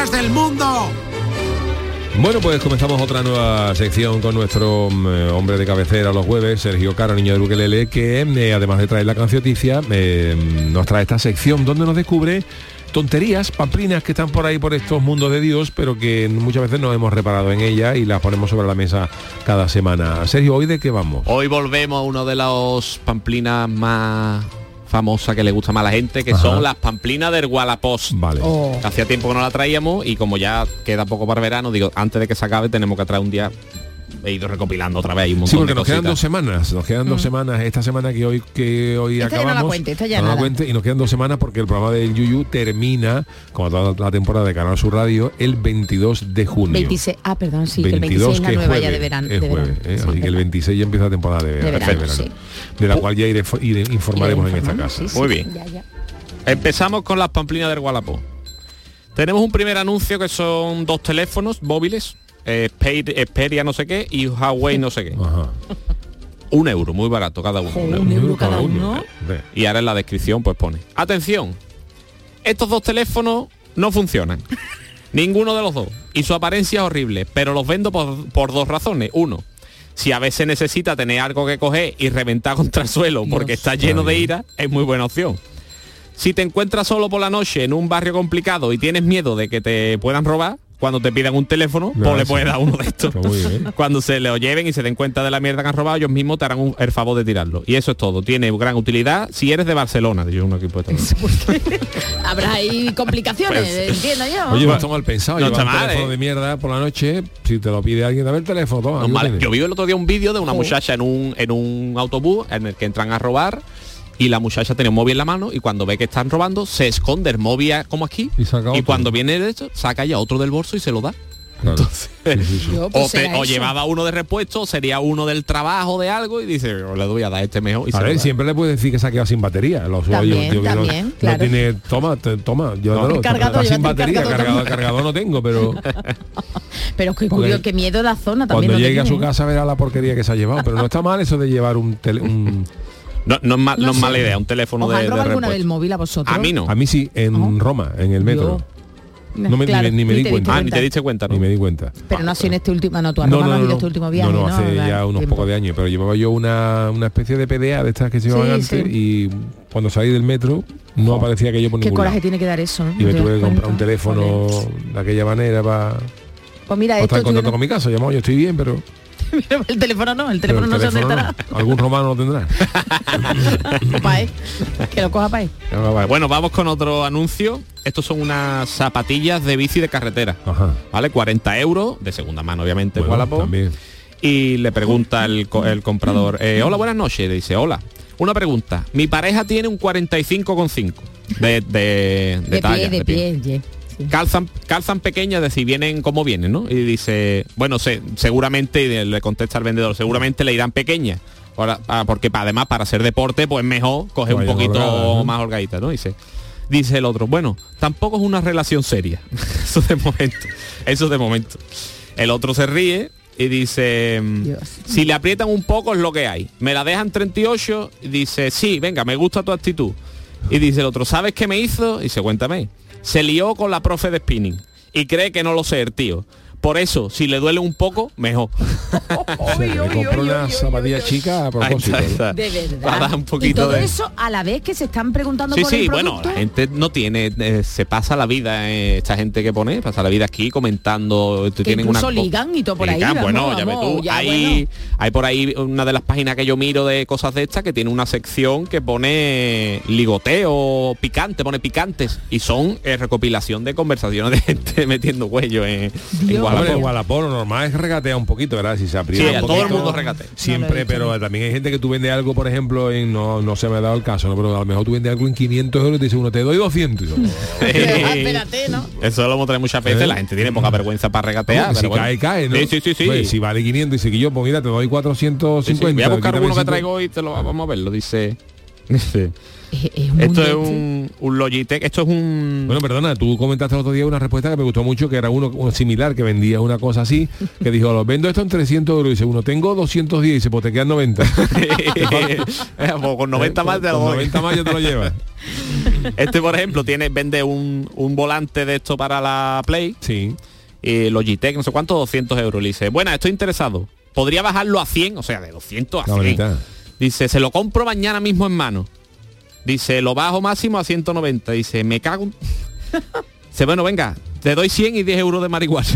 Del mundo. Bueno, pues comenzamos otra nueva sección con nuestro eh, hombre de cabecera los jueves, Sergio Caro, niño de Luquelele, que eh, además de traer la cancioticia, eh, nos trae esta sección donde nos descubre tonterías, pamplinas que están por ahí por estos mundos de Dios, pero que muchas veces no hemos reparado en ellas y las ponemos sobre la mesa cada semana. Sergio, ¿hoy de qué vamos? Hoy volvemos a uno de los pamplinas más famosa que le gusta más a la gente, que Ajá. son las pamplinas del Wallapos. Vale. Oh. Hacía tiempo que no la traíamos y como ya queda poco para verano, digo, antes de que se acabe tenemos que traer un día. He ido recopilando otra vez hay un Sí, montón porque de nos quedan dos semanas, nos quedan dos semanas, esta semana que hoy que hoy Esta ya no la acabamos. cuente, esta ya no la cuente, y nos quedan dos semanas porque el programa del Yuyu termina, como toda la temporada de Canal Sur Radio, el 22 de junio. 26, ah, perdón, sí, que el 22 26 es la que es nueva ya jueves, de verano. es de verano. jueves, ¿eh? Sí, así que el verdad. 26 ya empieza la temporada de, De verano, sí. de la cual ya iré, iré- informaremos en esta casa. sí, sí, Muy bien. ya, ya. Empezamos con las pamplinas del Wallapop. Tenemos un primer anuncio que son dos teléfonos móviles, Xperia- Xperia no sé qué y Huawei no sé qué. Ajá. Un euro, muy barato cada uno. Un euro cada uno. Y ahora en la descripción pues pone. Atención, estos dos teléfonos no funcionan. Ninguno de los dos. Y su apariencia es horrible, pero los vendo por, por dos razones. Uno, si a veces necesita tener algo que coger y reventar contra el suelo porque está lleno de ira, es muy buena opción. Si te encuentras solo por la noche en un barrio complicado y tienes miedo de que te puedan robar, cuando te pidan un teléfono, No, pues le puedes dar uno de estos. Cuando se lo lleven y se den cuenta de la mierda que han robado, ellos mismos te harán un- el favor de tirarlo. Y eso es todo. Tiene gran utilidad si eres de Barcelona. Yo un equipo de Habrá ahí complicaciones, Pues, entiendo yo. Oye, no está mal pensado, No está un mal, teléfono ¿eh? de mierda por la noche, si te lo pide alguien, dame el teléfono, toma, No, vale. Yo vi el otro día un vídeo de una muchacha en un, en un autobús en el que entran a robar y la muchacha tiene un móvil en la mano y cuando ve que están robando se esconde el móvil a- como aquí Y saca y otro. cuando viene de hecho saca ya otro del bolso y se lo da. Entonces, o, pues te- o llevaba uno de repuesto, sería uno del trabajo de algo y dice, "Oh, le voy a dar este mejor. Y A ver, siempre le puedes decir que se ha quedado sin batería. Los También, no- también, no, claro. tiene, toma, te- toma, yo No. no, sin batería, cargador cargador, no tengo, pero Pero es que curioso, que miedo da zona también. cuando llegue a su tiene. casa verá la porquería que se ha llevado. Pero no está mal eso de llevar un, tele- un No, no es, mal- No no es mala idea, un teléfono ¿Os de, han de robado alguna vez el repuesto. móvil a vosotros? A mí no. A mí sí, en Roma, en el metro. No me, Claro, ni, ni me di cuenta. Ah, ni te diste cuenta, Ni me di cuenta. Pero no ha sido en este último, no, tú a Roma no, este último viaje, no, hace ya unos pocos de años, pero llevaba yo una, una especie de PDA de estas que se llevaban Sí, antes sí. y cuando salí del metro no aparecía aquello por Qué ningún coraje lado. tiene que dar eso, ¿no? Y me ¿Te tuve que comprar un teléfono de aquella manera para Pues mira, estar esto en tú contacto con mi casa. Llamado, yo estoy bien, pero, el teléfono no, el teléfono el no sé dónde teléfono estará. no. Algún romano lo tendrá. Pa' él. Que lo coja para él. Bueno, vamos con otro anuncio. Estos son unas zapatillas de bici de carretera. ¿Vale? 40 euros, de segunda mano, obviamente. Bueno, también. Y le pregunta el, el comprador, eh, hola, buenas noches. Le dice, hola. Una pregunta. Mi pareja tiene un 45,5 de, de, de De talla. pie, de de pie. pie. Sí. calzan calzan pequeñas, es decir, vienen como vienen, ¿no? Y dice, bueno, se- seguramente, le contesta el vendedor, seguramente le irán pequeñas. Ahora, ah, porque además para hacer deporte, pues mejor coger un Vaya poquito holgada, ¿no? más holgadita, ¿no? Dice. Dice el otro, bueno, tampoco es una relación seria. Eso de momento. Eso de momento. El otro se ríe y dice, mm, si le aprietan un poco es lo que hay. Me la dejan 38 y dice, sí, venga, me gusta tu actitud. Y dice el otro, ¿sabes qué me hizo? Y dice, cuéntame. Se lió con la profe de spinning y cree que no lo sé el tío. Por eso, si le duele un poco, mejor. O sea, que me compro una zapatilla chica a propósito. Ahí está, ahí está. De verdad. Para dar un y poquito todo de... eso a la vez que se están preguntando Sí, por sí, el bueno, la gente no tiene, eh, se pasa la vida, eh, esta gente que pone, pasa la vida aquí comentando, te que tienen una... ligan y todo por ahí. Ligan, bueno, ya tú, ya, hay, hay por ahí una de las páginas que yo miro de cosas de estas que tiene una sección que pone ligoteo picante, pone picantes y son eh, recopilación de conversaciones de gente metiendo cuello en, en Wallapop. Wallapop, lo normal es regatear un poquito, ¿verdad? Si se aprieta Sí, un a todo el poquito, mundo regatea. Siempre, pero también hay gente que tú vendes algo, por ejemplo, en, no, no se me ha dado el caso, ¿no? pero a lo mejor tú vendes algo en 500 euros y te dice uno, te doy 200. Y yo, espérate, ¿no? Eso lo traído muchas veces, ¿Eh? la gente tiene poca vergüenza para regatear. Si cae, cae, ¿no? Sí, sí, sí, si vale 500 y si que yo, pues mira, te doy 450. Sí, sí, Voy a buscar uno que 100. traigo hoy y te lo vamos a verlo. Dice. un esto es un, un Logitech, esto es un. Bueno, perdona, tú comentaste el otro día una respuesta que me gustó mucho, que era uno, uno similar, que vendía una cosa así, que dijo, lo vendo esto en 300 euros, y dice, uno, tengo 210, y dice, pues te quedan 90. Pues con 90 más te lo Con doy. 90 más ya te lo llevas. Este, por ejemplo, tiene vende un, un volante de esto para la Play. Sí. Y Logitech, no sé cuánto, 200 euros. Le dice, bueno, estoy interesado. Podría bajarlo a 100, o sea, de 200 a La 100. bonita. Dice, se lo compro mañana mismo en mano. Dice, lo bajo máximo a 190. Dice, me cago. en-". Dice, bueno, venga, te doy 100 y 10 euros de marihuana.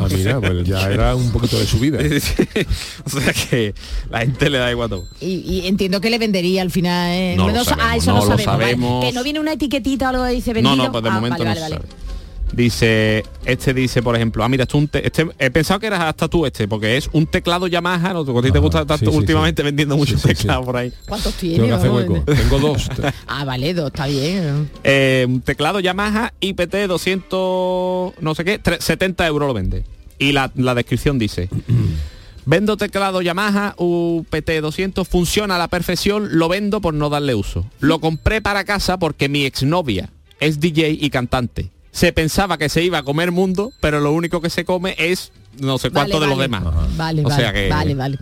Ah, mira, pues ya era un poquito de subida. o sea que la gente le da igual todo. Y, y entiendo que le vendería al final. ¿eh? No lo sa- sabemos, ah, eso no lo lo sabemos. vale. sabemos. Que no viene una etiquetita o algo que dice No, vendido. no, pues de Ah, momento vale, no vale, se vale. sabe. Dice, este dice, por ejemplo, ah, mira, esto es un te- este, he pensado que eras hasta tú este, porque es un teclado Yamaha, ¿no? a ti te gusta tanto sí, sí, últimamente vendiendo muchos sí, sí. teclados por ahí. ¿Cuántos Tengo tiene? que hacer Vamos, hueco. eh? Tengo dos. Ah, vale, dos, está bien. Eh, un teclado Yamaha IPT 200, no sé qué, tre- 70 euros lo vende. Y la, la descripción dice, vendo teclado Yamaha UPT 200, funciona a la perfección, lo vendo por no darle uso. Lo compré para casa porque mi exnovia es DJ y cantante. Se pensaba que se iba a comer mundo, pero lo único que se come es no sé cuánto Vale, de los demás. Vale, O vale, sea que- vale, vale.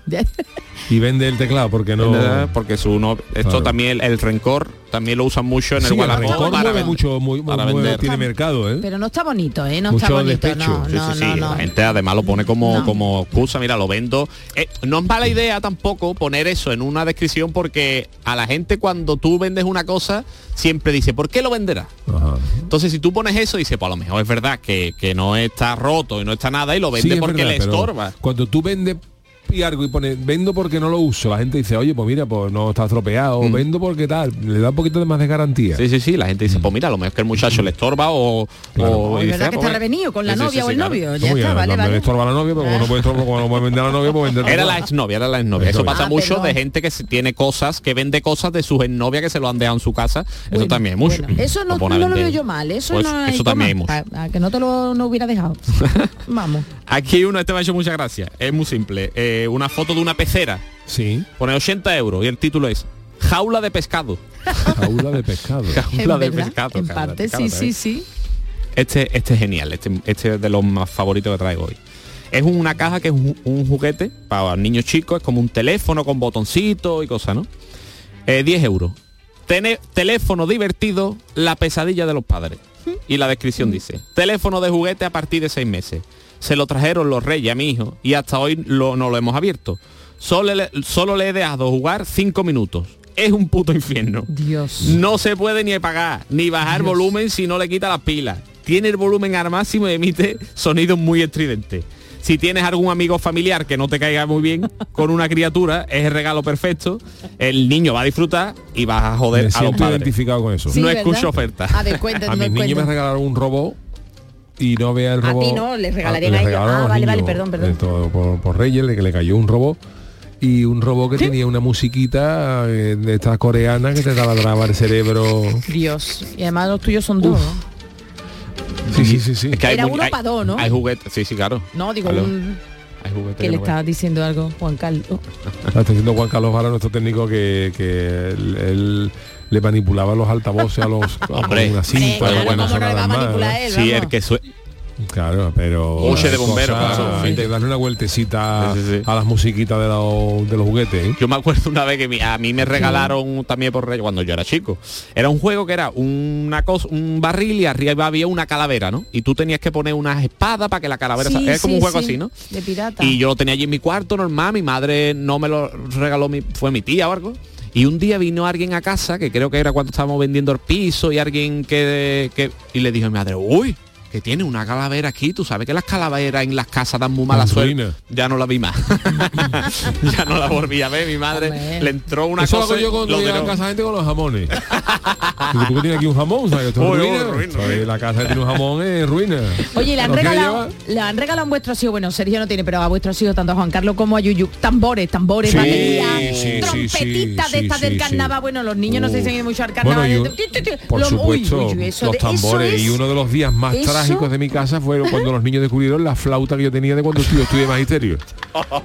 Y vende el teclado porque no... Porque su no, esto Claro. también el, el rencor también lo usan mucho en Sí, el el Wallapop para mucho, muy, para vender. tiene mercado, ¿eh? Pero no está bonito, ¿eh? No Mucho está bonito. despecho. No, Sí, no, sí, no, sí, no. La gente además lo pone como, No. como excusa, mira, lo vendo. Eh, no es mala idea tampoco poner eso en una descripción porque a la gente cuando tú vendes una cosa siempre dice, ¿por qué lo venderás? Entonces si tú pones eso, dice, pues a lo mejor es verdad que, que no está roto y no está nada y lo vende Sí, porque verdad, le estorba. Cuando tú vendes y algo y pone vendo porque no lo uso, la gente dice, oye, pues mira, pues no está estropeado, Mm. vendo porque tal, le da un poquito de más de garantía. Sí, sí, sí, la gente dice, pues mira, a lo mejor que el muchacho le estorba o... o Es dice, verdad "Ah, que pues, está revenido con la Sí, novia sí, o el claro. novio. Ya ¿Cómo está, vale, no, me vale. estorba la novia, pero como no puede estorbar, como no puede vender a la novia, pues vender Era la exnovia, era la exnovia. Eso pasa Ah, mucho perdón. de gente que se- tiene cosas, que vende cosas de sus exnovias que se lo han dejado en su casa. eso también es mucho. Bueno, eso no, Lo no veo yo mal, eso Pues no eso también hay mucho. a- a que no te lo no hubiera dejado. Vamos. Aquí uno, este me ha hecho muchas gracias. Es muy simple. Eh, una foto de una pecera. Sí. Pone 80 euros y el título es Jaula de pescado. Jaula de pescado. Jaula En de verdad, pescado. En jaula parte, pescado sí, sí, también. sí. Este, este es genial, este, este es de los más favoritos que traigo hoy. Es una caja que es un, un juguete para niños chicos, es como un teléfono con botoncitos y cosas, ¿no? Eh, 10 euros. Tene- teléfono divertido, la pesadilla de los padres. Y la descripción dice, teléfono de juguete a partir de seis meses. Se lo trajeron los reyes a mi hijo y hasta hoy lo- no lo hemos abierto. Solo le, solo le he dejado jugar cinco minutos. Es un puto infierno. Dios. No se puede ni apagar, ni bajar volumen si no le quita las pilas. Tiene el volumen al máximo y emite sonidos muy estridentes. Si tienes algún amigo familiar que no te caiga muy bien con una criatura, es el regalo perfecto. El niño va a disfrutar y vas a joder Me a los padres. identificado con eso. Sí, no ¿verdad? escucho oferta. A ver, a mis niños me regalaron un robot y no vea el A robot. ti no, les regalarían Ah, a les ellos. regalaron Ah, los vale, vale, perdón, perdón. esto, por, por Reyes, le, que le cayó un robot y un robot que tenía una musiquita eh, de esta coreana que te taladraba el cerebro. Dios. Y además los tuyos son dos. Sí, sí, sí, sí. Es que hay Era uno hay- pa' dos, ¿no? Hay juguetes, sí, sí, claro. No, digo, un- Hay juguetes que le no estaba diciendo algo Juan Carlos. Está diciendo Juan Carlos Vara, nuestro técnico, que, que él, él le manipulaba los altavoces a los a Hombre. una cinta, Claro, bueno, ¿cómo no le va a sonaran más, manipular ¿no? él, Sí, vamos? el que Claro, pero Buche de hay bombero, cosas- con eso, hay que darle una vueltecita a las musiquitas de los, de los juguetes. ¿eh? Yo me acuerdo una vez que mi- a mí me regalaron también por Reyes cuando yo era chico. Era un juego que era una cosa, un barril y arriba había una calavera, ¿no? Y tú tenías que poner unas espadas para que la calavera era como un juego sí, así, ¿no? De pirata. Y yo lo tenía allí en mi cuarto normal, mi madre no me lo regaló, mi, fue mi tía o algo. Y un día vino alguien a casa, que creo que era cuando estábamos vendiendo el piso, y alguien que, que y le dijo a mi madre, uy, que tiene una calavera aquí, tú sabes que las calaveras en las casas dan muy mala suerte. Ya no la vi más. ya no la volví a ver, mi madre le entró una Eso lo cosa. hago yo cuando a casa gente con los jamones. ¿Tú que tienes aquí un jamón? ¿Sabes? Esto es Uy, uy, ruina. ruina, ¿Sabes? La casa que tiene un jamón es ruina. Oye, le han ¿Lo quieres regalado, le han regalado a vuestros hijos, bueno, Sergio no tiene, pero a vuestros hijos, tanto a Juan Carlos como a Yuyu, tambores, tambores, Sí, baterías, sí, sí, trompetitas sí, de estas sí, del sí. carnaval. Bueno, los niños no se dicen mucho al carnaval. Bueno, un- Por lo- uy, supuesto, uy, uy, eso los eso tambores. es- y uno de los días más trágicos de mi casa fue cuando los niños descubrieron la flauta que yo tenía de cuando yo estudié magisterio.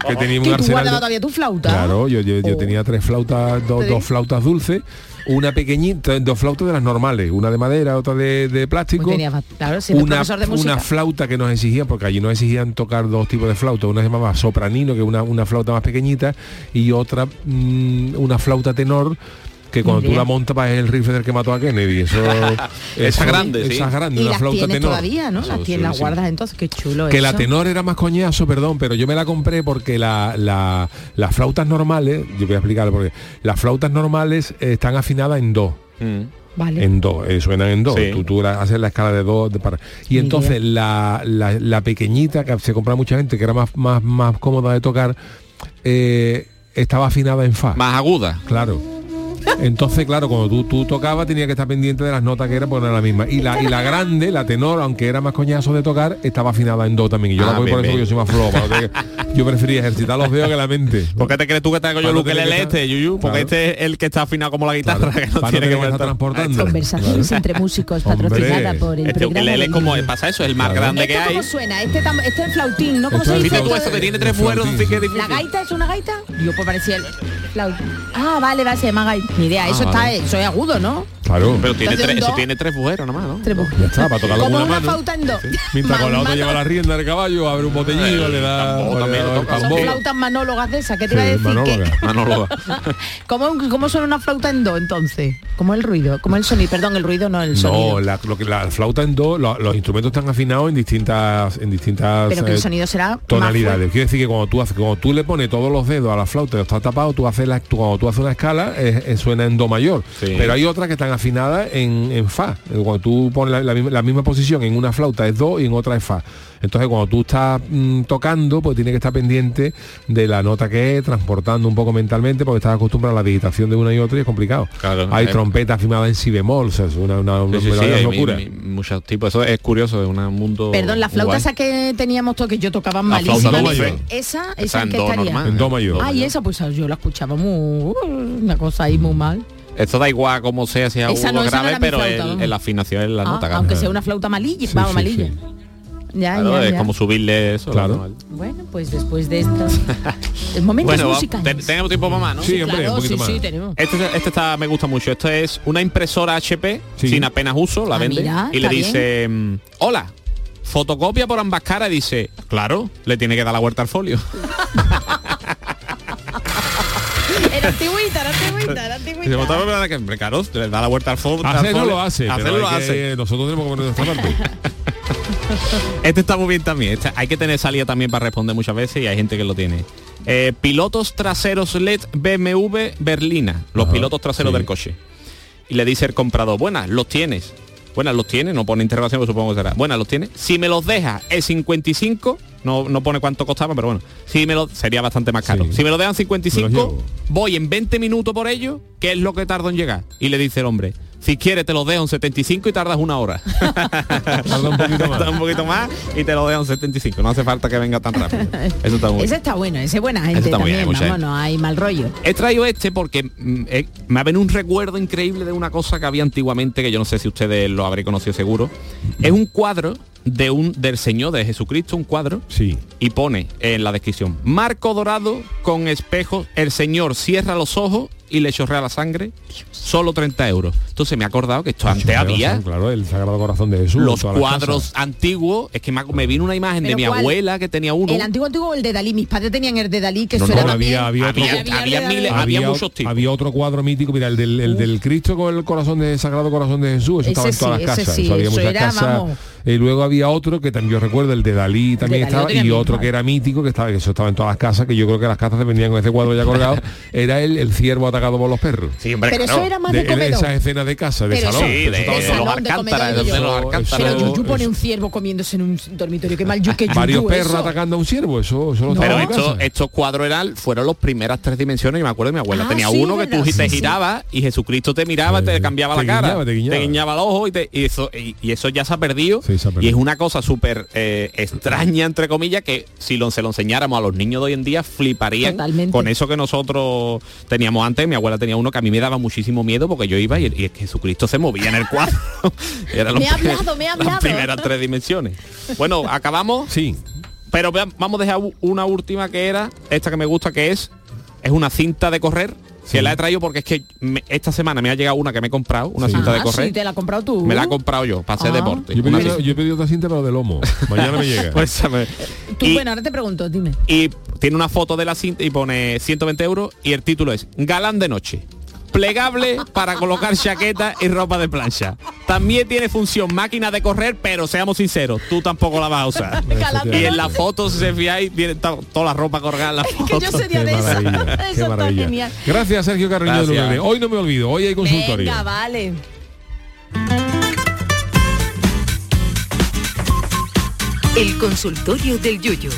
Que tenía un ¿Y tú arsenal. de- todavía tu flauta? Claro, yo, yo, yo tenía tres flautas, dos, ¿Tres? dos flautas dulces, una pequeñita, dos flautas de las normales, una de madera, otra de, de plástico. Pues claro, una, de una flauta que nos exigían, porque allí nos exigían tocar dos tipos de flauta, una se llamaba sopranino, que es una, una flauta más pequeñita, y otra, mm, una flauta tenor, que cuando tú la montas es el rifle del que mató a Kennedy. Eso, Esa grande, sí. Esa grande, Y una las flauta tienes tenor. todavía, ¿no? Eso, Las tienes, las sí, sí. guardas entonces, qué chulo Que eso. la tenor era más coñazo, perdón, pero yo me la compré porque la, la- las flautas normales, yo voy a explicar porque las flautas normales están afinadas en do. Vale. En do, eh, suenan en do. Sí. Tú, tú la- haces la escala de do de para. Y entonces la, la- la pequeñita que se compra mucha gente, que era más, más, más cómoda de tocar, eh, estaba afinada en fa. Más aguda. Claro. Entonces, claro, cuando tú, tú tocabas tenía que estar pendiente de las notas que era era la misma. Y la, y la grande, la tenor, aunque era más coñazo de tocar, estaba afinada en do también. Y yo Ah, la voy por bien, eso porque yo soy más flojo. Yo prefería ejercitar los dedos que la mente. ¿Por qué te crees tú que traigo yo Para el este, Yuyu? Porque Claro. este es el que está afinado como la guitarra, que no tiene que que estar transportando. Conversaciones entre músicos Hombre. patrocinada por el Este ukelele del como pasa eso, es el más Claro. grande que ¿Esto hay. cómo suena? Este, tam- este es el flautín, ¿no? ¿Cómo Esto se es dice? Tú eso que tiene tres fueros, así que es difícil. ¿La gaita es una gaita? Yo pues parecía el flautín. Ah, vale, va, se llama gaita. Ni idea, eso Ah, está, vale. eso es agudo, ¿no? Claro. Pero tiene tres, eso tiene tres fueros nomás, ¿no? Tres- Ya está, para tocarlo con Como una una mano. flauta en do. Mientras con la otra lleva la rienda del caballo, abre un botellillo, le da tambor le da. Son flautas manólogas de esas, ¿qué te iba a decir? manóloga. Que- Manóloga. ¿Cómo, ¿Cómo suena una flauta en do entonces? ¿Cómo el ruido? ¿Cómo el sonido? Perdón, el ruido no el sonido. No, la, lo que, la flauta en do, lo- los instrumentos están afinados en distintas, en distintas Pero que el eh, sonido será tonalidades. Quiere decir que cuando tú haces, cuando tú le pones todos los dedos a la flauta y está tapado, tú haces la, tú- cuando tú haces una escala, es- es- suena en do mayor. Sí. Pero hay otras que están afinada en, en fa. Cuando tú pones la, la misma- la misma posición en una flauta es do y en otra es fa. Entonces cuando tú estás mm, tocando, pues tiene que estar pendiente de la nota que es, transportando un poco mentalmente, porque estás acostumbrado a la digitación de una y otra y es complicado. hay eh. trompetas afinadas en si bemol, o sea, es una, una, una Sí, sí, sí, verdadera hay locura. mi- mi- muchos tipos. Eso es curioso, es un mundo. Perdón, la flauta guay. esa que teníamos todos, que yo tocaba La flauta malísimo. Esa, Esa esa en en qué do estaría. normal. En do mayor. Ah, y esa pues yo la escuchaba muy una cosa ahí muy mal. Esto da igual como sea, si es agudo no, esa no grave, pero flauta, el- el- la afinación es la Ah, nota. claro. aunque sea una flauta malilla, Sí, vamos, sí, malilla. Ya, Claro, ya, es ya. como subirle eso. Claro. Bueno, pues después de esto el momento Bueno, te- tenemos tiempo para más, ¿no? Sí, hombre, Claro, un poquito sí, más. sí, tenemos. Este, este está, me gusta mucho. Esto es una impresora HP sin apenas uso, la Ah, vende mira, y le dice, mm, hola, fotocopia por ambas caras. Y dice, claro, le tiene que dar la vuelta al folio. Era antigüita, era antigüita, era antigüita. "Pues, hombre, que, claro, le da la vuelta al al Hacerlo folio". lo hace, Hacerlo lo hace. nosotros tenemos que poner nuestra parte. Este está muy bien también. Este- hay que tener salida también para responder muchas veces y hay gente que lo tiene. Eh, pilotos traseros LED BMW Berlina. Los pilotos traseros del coche. Y le dice el comprador, buenas, los tienes. Buenas, los tienes, no pone interrogación, pero supongo que será. Buenas, los tienes. Si me los dejas el 55, no, no pone cuánto costaba, pero bueno, si me lo, sería bastante más caro. Si me lo dejan 55, voy en 20 minutos por ello, que es lo que tardo en llegar. Y le dice el hombre, si quieres te lo dejo en 75 y tardas una hora. Tarda un poquito más. un poquito más y te lo dejo en 75. No hace falta que venga tan rápido. Eso está muy Ese está bueno, ese buena gente está bien, también, vamos, gente. no hay mal rollo. He traído este porque mm, eh, me ha venido un recuerdo increíble de una cosa que había antiguamente, que yo no sé si ustedes lo habréis conocido seguro. Es un cuadro de un del Señor de Jesucristo, un cuadro. Sí. Y pone en la descripción, marco dorado con espejos, el Señor cierra los ojos y le chorrea la sangre, solo 30 euros. Entonces me he acordado que esto antes había Claro, el Sagrado Corazón de Jesús. los cuadros antiguos, es que me, me vino una imagen de ¿Pero mi cuál? abuela que tenía uno. El antiguo antiguo el de Dalí, mis padres tenían el de Dalí, que No, eso no, era también- había, había, otro, Había- había miles- había muchos tipos. había otro cuadro mítico, mira, el del, el del Cristo con el corazón de Sagrado Corazón de Jesús, eso Ese estaba en todas sí, las casas. sí, eso había eso muchas era, casas. vamos. Y luego había otro que también yo recuerdo, el de Dalí también Dalí estaba, y otro que era mítico, que estaba, que eso estaba en todas las casas, que yo creo que las casas se vendían con ese cuadro ya colgado, era el, el ciervo atacado por los perros. Sí, hombre, Pero eso era más de de comedor. esas escenas de casa, de Pero salón. sí, que de- los de alcántaras, comedor, de los yo- alcántaras. Pero Yuyu pone un ciervo comiéndose en un dormitorio, qué mal yu, que Varios Yuyu perros eso. atacando a un ciervo, eso, eso lo Pero estos, cuadros eran, fueron las primeras tres dimensiones y me acuerdo de mi abuela. Ah, Tenía sí, uno que tú sí, te girabas y Jesucristo te miraba, te cambiaba te la cara, te guiñaba. el ojo y, te- y eso, y, y eso ya se ha perdido. Sí, Y es una cosa súper eh, extraña, entre comillas, que si lo, se lo enseñáramos a los niños de hoy en día, fliparían Totalmente. con eso que nosotros teníamos antes. Mi abuela tenía uno que a mí me daba muchísimo miedo porque yo iba y, y Jesucristo se movía en el cuadro. Era Me ha los- hablado, me ha Las hablado. primeras tres dimensiones. Bueno, acabamos. Sí. Pero vamos a dejar una última que era, esta que me gusta, que es, es una cinta de correr, que la he traído porque es que me- esta semana me ha llegado una que me he comprado, una cinta de Ah, correr. sí, te la has comprado tú. Me la he comprado yo, para hacer Ah. deporte. Yo he, pedido, yo he pedido otra cinta pero de lomo. Mañana me llega. Pues. Tú, y, bueno, ahora te pregunto, dime. y tiene una foto de la cinta y pone 120 euros y el título es Galán de noche. Plegable para colocar chaqueta y ropa de plancha. También tiene función máquina de correr, pero seamos sinceros, tú tampoco la vas a usar. Y en la foto, si se fijáis, viene to- toda la ropa colgada en la foto. Que yo sería Qué de esa. maravilla, Eso está genial. Gracias Sergio Carreño de. Hoy no me olvido, hoy hay consultorio. Venga, vale. El consultorio del Yuyu.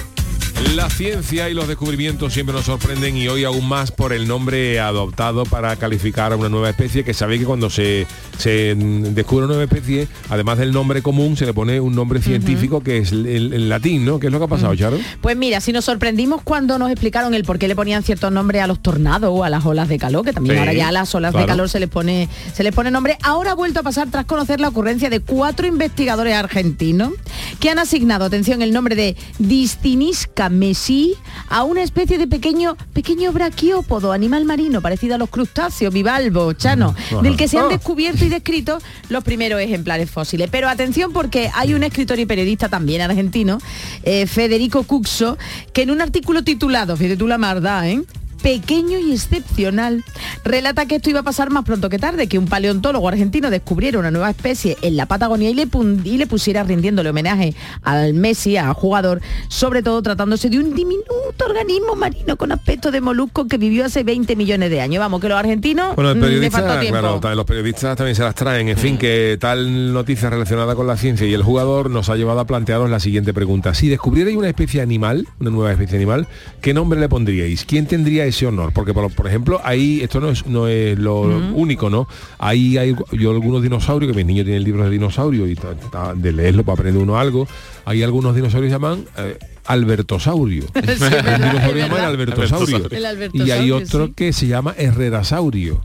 La ciencia y los descubrimientos siempre nos sorprenden y hoy aún más por el nombre adoptado para calificar a una nueva especie, que sabéis que cuando se, se descubre una nueva especie, además del nombre común, se le pone un nombre científico que es el, el latín, ¿no? ¿Qué es lo que ha pasado, Charo? Pues mira, si nos sorprendimos cuando nos explicaron el por qué le ponían ciertos nombres a los tornados o a las olas de calor, que también Sí, ahora ya a las olas claro. de calor se les pone se les pone nombre, ahora ha vuelto a pasar tras conocer la ocurrencia de cuatro investigadores argentinos que han asignado, atención, el nombre de Distinisca messi a una especie de pequeño pequeño braquiópodo, animal marino parecido a los crustáceos, bivalvo, chano, Ajá. del que se han Ah. descubierto y descrito los primeros ejemplares fósiles. Pero atención porque hay un escritor y periodista también argentino, eh, Federico Cuxo, que en un artículo titulado, fíjate tú la maldad, ¿eh? Pequeño y excepcional, relata que esto iba a pasar más pronto que tarde, que un paleontólogo argentino descubriera una nueva especie en la Patagonia y le, y le pusiera rindiéndole homenaje al Messi, al jugador, sobre todo tratándose de un diminuto organismo marino con aspecto de molusco que vivió hace 20 millones de años. Vamos, que los argentinos Bueno, el mm, le periodista, claro, los periodistas también se las traen. En fin, que tal noticia relacionada con la ciencia y el jugador nos ha llevado a plantearos la siguiente pregunta. Si descubrierais una especie animal, una nueva especie animal, ¿qué nombre le pondríais? ¿Quién tendría ese honor? Porque, por, por ejemplo, ahí, esto no es, no es lo único, ¿no? Ahí hay yo algunos dinosaurios, que mis niños tienen libros de dinosaurios y ta- ta- de leerlo para aprender uno algo. Hay algunos dinosaurios llaman eh, Albertosaurio. Sí, dinosaurio. Albertosaurio. Y hay otro sí. que se llama Herrerasaurio.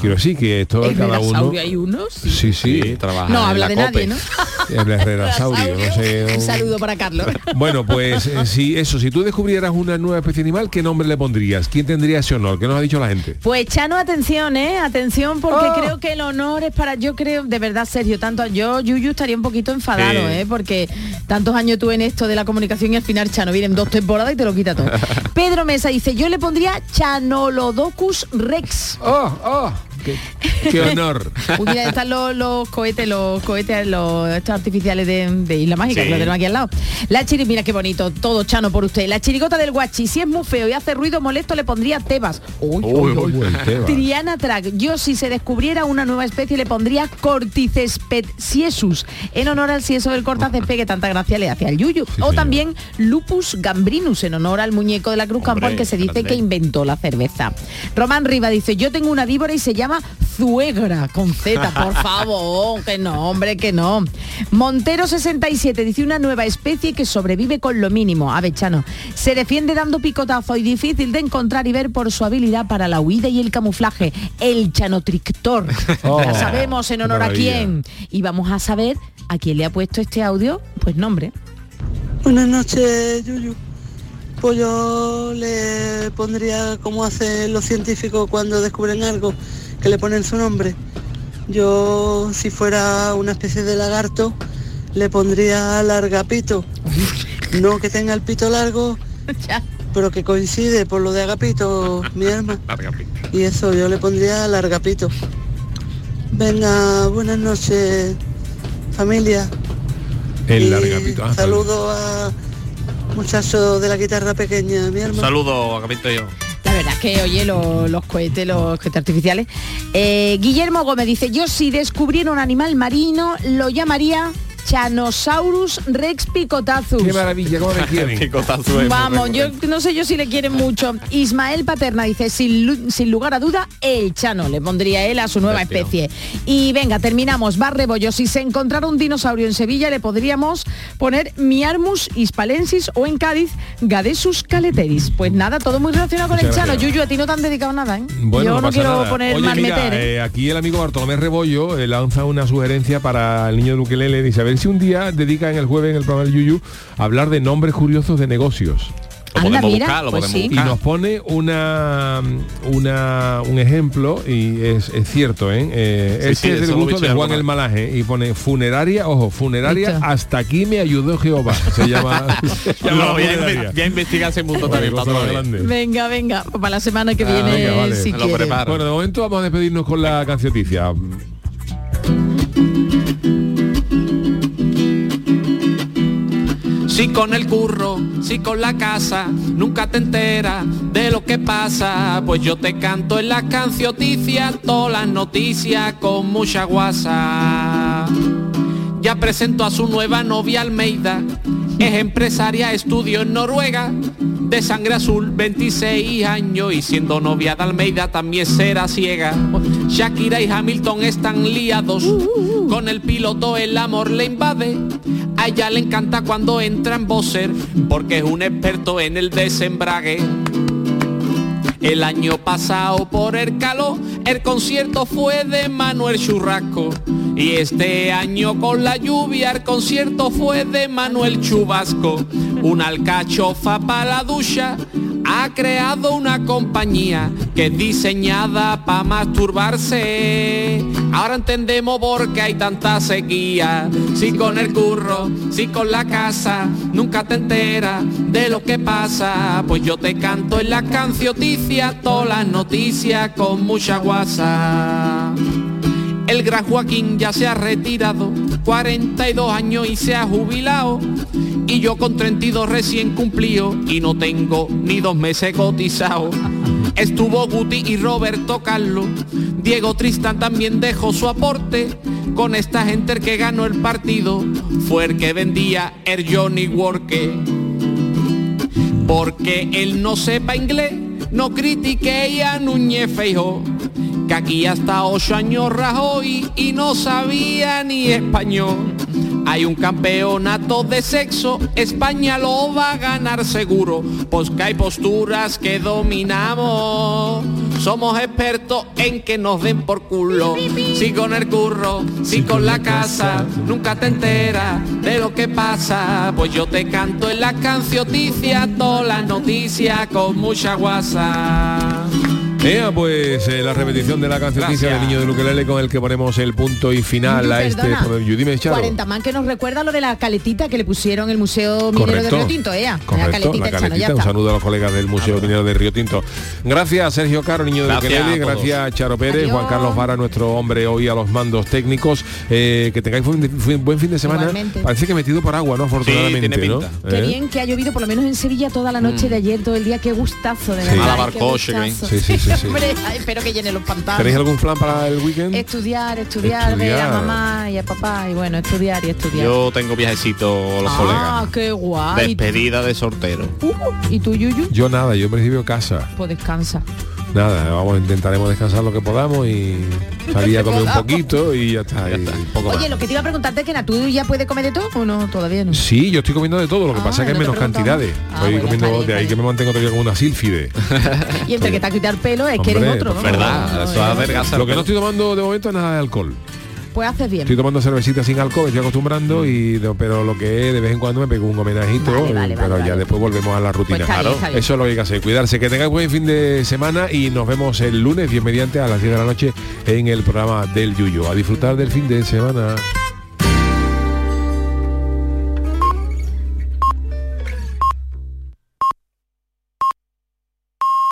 Quiero decir que esto ¿El cada uno. Hay uno? Sí. Sí, sí. No habla de nadie, ¿no? El Herrerasaurio, no sé. Un un- saludo para Carlos. Bueno, pues eh, si eso, si tú descubrieras una nueva especie animal, ¿qué nombre le pondrías? ¿Quién tendría ese honor? ¿Qué nos ha dicho la gente? Pues Chano, atención, ¿eh? Atención porque Oh. creo que el honor es para, yo creo, de verdad, Sergio, tanto yo, Yuyu, estaría un poquito enfadado, Sí. ¿eh? Porque tantos años tú en esto de la comunicación y al final Chano vienen dos temporadas y te lo quita todo. Pedro Mesa dice, yo le pondría Chanolodocus Rex. ¡Oh, oh! ¡Qué, qué honor! Estar los, los cohetes, los cohetes, los estos artificiales de, de Isla Mágica, Sí. que lo tenemos aquí al lado. La chiri, mira qué bonito, todo chano por usted. La chirigota del guachi, si es muy feo y hace ruido molesto, le pondría Tebas. Uy, uy, uy. buen Tebas. Triana Track, yo si se descubriera una nueva especie le pondría Corticesped siesus, en honor al sieso del cortacésped que tanta gracia le hace al yuyu. o también Lupus gambrinus, en honor al muñeco de la Cruz Campo, al que se dice grande. que inventó la cerveza. Román Riva dice, yo tengo una víbora y se llama Zuegra, con Z, por favor, que no, hombre, que no. Montero 67 dice una nueva especie que sobrevive con lo mínimo. Avechano, se defiende dando picotazo y difícil de encontrar y ver por su habilidad para la huida y el camuflaje. El chanotrictor. Oh, ya sabemos en honor maravilla. a quién. Y vamos a saber a quién le ha puesto este audio, pues nombre. Buenas noches, Yuyu. Pues yo le pondría como hacen los científicos cuando descubren algo, que le ponen su nombre. Yo, si fuera una especie de lagarto, le pondría largapito. No que tenga el pito largo, pero que coincide por lo de agapito, mi hermano. Y eso, yo le pondría largapito. Venga, buenas noches, familia. El Y largapito. Ah, Saludo a muchacho de la guitarra pequeña, mi hermano. Saludo, Agapito yo. Verdad que, oye, lo- los cohetes, los cohetes artificiales. Eh, Guillermo Gómez dice, yo si descubriera un animal marino, lo llamaría Chanosaurus rex picotazus. Qué maravilla, cómo me quieren. Vamos, yo no sé yo si le quieren mucho. Ismael Paterna dice, sin, sin lugar a duda, el Chano. Le pondría él a su nueva especie. Y venga, terminamos. Barre Bollo. Si se encontrara un dinosaurio en Sevilla, le podríamos poner Miarmus hispalensis o en Cádiz, Gadesus caleteris. Pues nada, todo muy relacionado con el Chano. gracias. Yuyu, a ti no te han dedicado nada, ¿eh? Bueno, yo no, pasa quiero nada. poner Oye, mal mira, meter. ¿eh? eh, aquí el amigo Bartolomé Rebollo eh, lanza una sugerencia para el niño de Ukelele. Dice, a ver si un día dedica en el jueves en el programa del Yuyu a hablar de nombres curiosos de negocios. Lo Anda, podemos mira, buscar, lo pues podemos Y buscar. nos pone una, una un ejemplo y es, es cierto, ¿eh? Eh, Sí, este sí, es del gusto de en Juan el Malaje y pone funeraria, ojo, funeraria, hasta aquí me ayudó Jehová. Se llama, se llama No, voy, a funeraria. inve- voy a investigar ese mundo también. Venga, venga, para la semana que Ah, viene, venga, vale. si Me lo quiere. preparo. Bueno, de momento vamos a despedirnos con la cancioticia. Si con el curro, si con la casa, nunca te enteras de lo que pasa. Pues yo te canto en las cancioticias, todas las noticias con mucha guasa. Ya presento a su nueva novia Almeida, es empresaria, estudio en Noruega, de sangre azul, 26 años y siendo novia de Almeida también será ciega. Shakira y Hamilton están liados, con el piloto el amor le invade. A ella le encanta cuando entra en Bosser, porque es un experto en el desembrague. El año pasado por el calor, el concierto fue de Manuel Churrasco. Y este año con la lluvia, el concierto fue de Manuel Chubasco. Una alcachofa para la ducha, ha creado una compañía que es diseñada para masturbarse. Ahora entendemos por qué hay tanta sequía. Si con el curro, si con la casa, nunca te enteras de lo que pasa. Pues yo te canto en la cancioticia todas las noticias con mucha guasa. El gran Joaquín ya se ha retirado, 42 años y se ha jubilado. Y yo con 32 recién cumplido y no tengo ni dos meses cotizado. Estuvo Guti y Roberto Carlos. Diego Tristan también dejó su aporte. Con esta gente el que ganó el partido fue el que vendía el Johnny Worke. Porque él no sepa inglés, no critique a Núñez Feijóo que aquí hasta ocho años Rajoy y no sabía ni español. Hay un campeonato de sexo, España lo va a ganar seguro, pues que hay posturas que dominamos. Somos expertos en que nos den por culo. Si con el curro, si con la casa, nunca te enteras de lo que pasa. Pues yo te canto en la cancioticia, todas las noticias con mucha guasa. Ea, pues eh, la repetición de la canción del niño de Luquelele con el que ponemos el punto y final a este dime, Charo. 40 más que nos recuerda lo de la caletita que le pusieron el Museo Minero de. Río Tinto, ea. La Correcto, caletita, la Chano, ya caletita. Un está. saludo a los colegas del Museo Minero de Río Tinto. Gracias, Sergio Caro, niño de Luquelele. Gracias, Charo Pérez. Adiós. Juan Carlos Vara, nuestro hombre hoy a los mandos técnicos. Eh, que tengáis buen, buen fin de semana. Igualmente. Parece que metido por agua, ¿no? Afortunadamente, tiene ¿no? pinta. Qué ¿Eh? bien que ha llovido por lo menos en Sevilla toda la noche Mm. de ayer, todo el día, qué gustazo de Sí. verdad. Ay, qué gustazo. Sí, sí, sí, sí. Hombre, ay, espero que llene los pantanos. ¿Tenéis algún plan para el weekend? Estudiar, estudiar, ver a mamá y a papá y bueno, estudiar y estudiar. Yo tengo viajecito a los ah, colegas. qué guay. Despedida de soltero. Uh, ¿Y tú, Yuyu? Yo nada, yo en principio casa. Pues descansa. Nada, vamos, intentaremos descansar lo que podamos y salir a comer un poquito y ya está. y poco más. Oye, lo que te iba a preguntarte es que na, ¿tú ya puedes comer de todo o no? Todavía no. Sí, yo estoy comiendo de todo, lo que Ah, pasa es que no en menos cantidades. Ah, estoy bueno, comiendo está de ahí está que me mantengo todavía como una sílfide. Y entre que te ha quitado el pelo es que eres otro, ¿no? favor. ¿Verdad? Eso Lo que no estoy tomando de momento es nada de alcohol. Pues haces bien. Estoy tomando cervecita sin alcohol, estoy acostumbrando y pero lo que es de vez en cuando me pego un homenajito, Vale, vale, pero vale, ya después volvemos a la rutina. Pues está bien. Eso es lo que hay que hacer, cuidarse, que tengáis buen fin de semana y nos vemos el lunes, bien mediante, a las 10 de la noche en el programa del Yuyo. A disfrutar del fin de semana.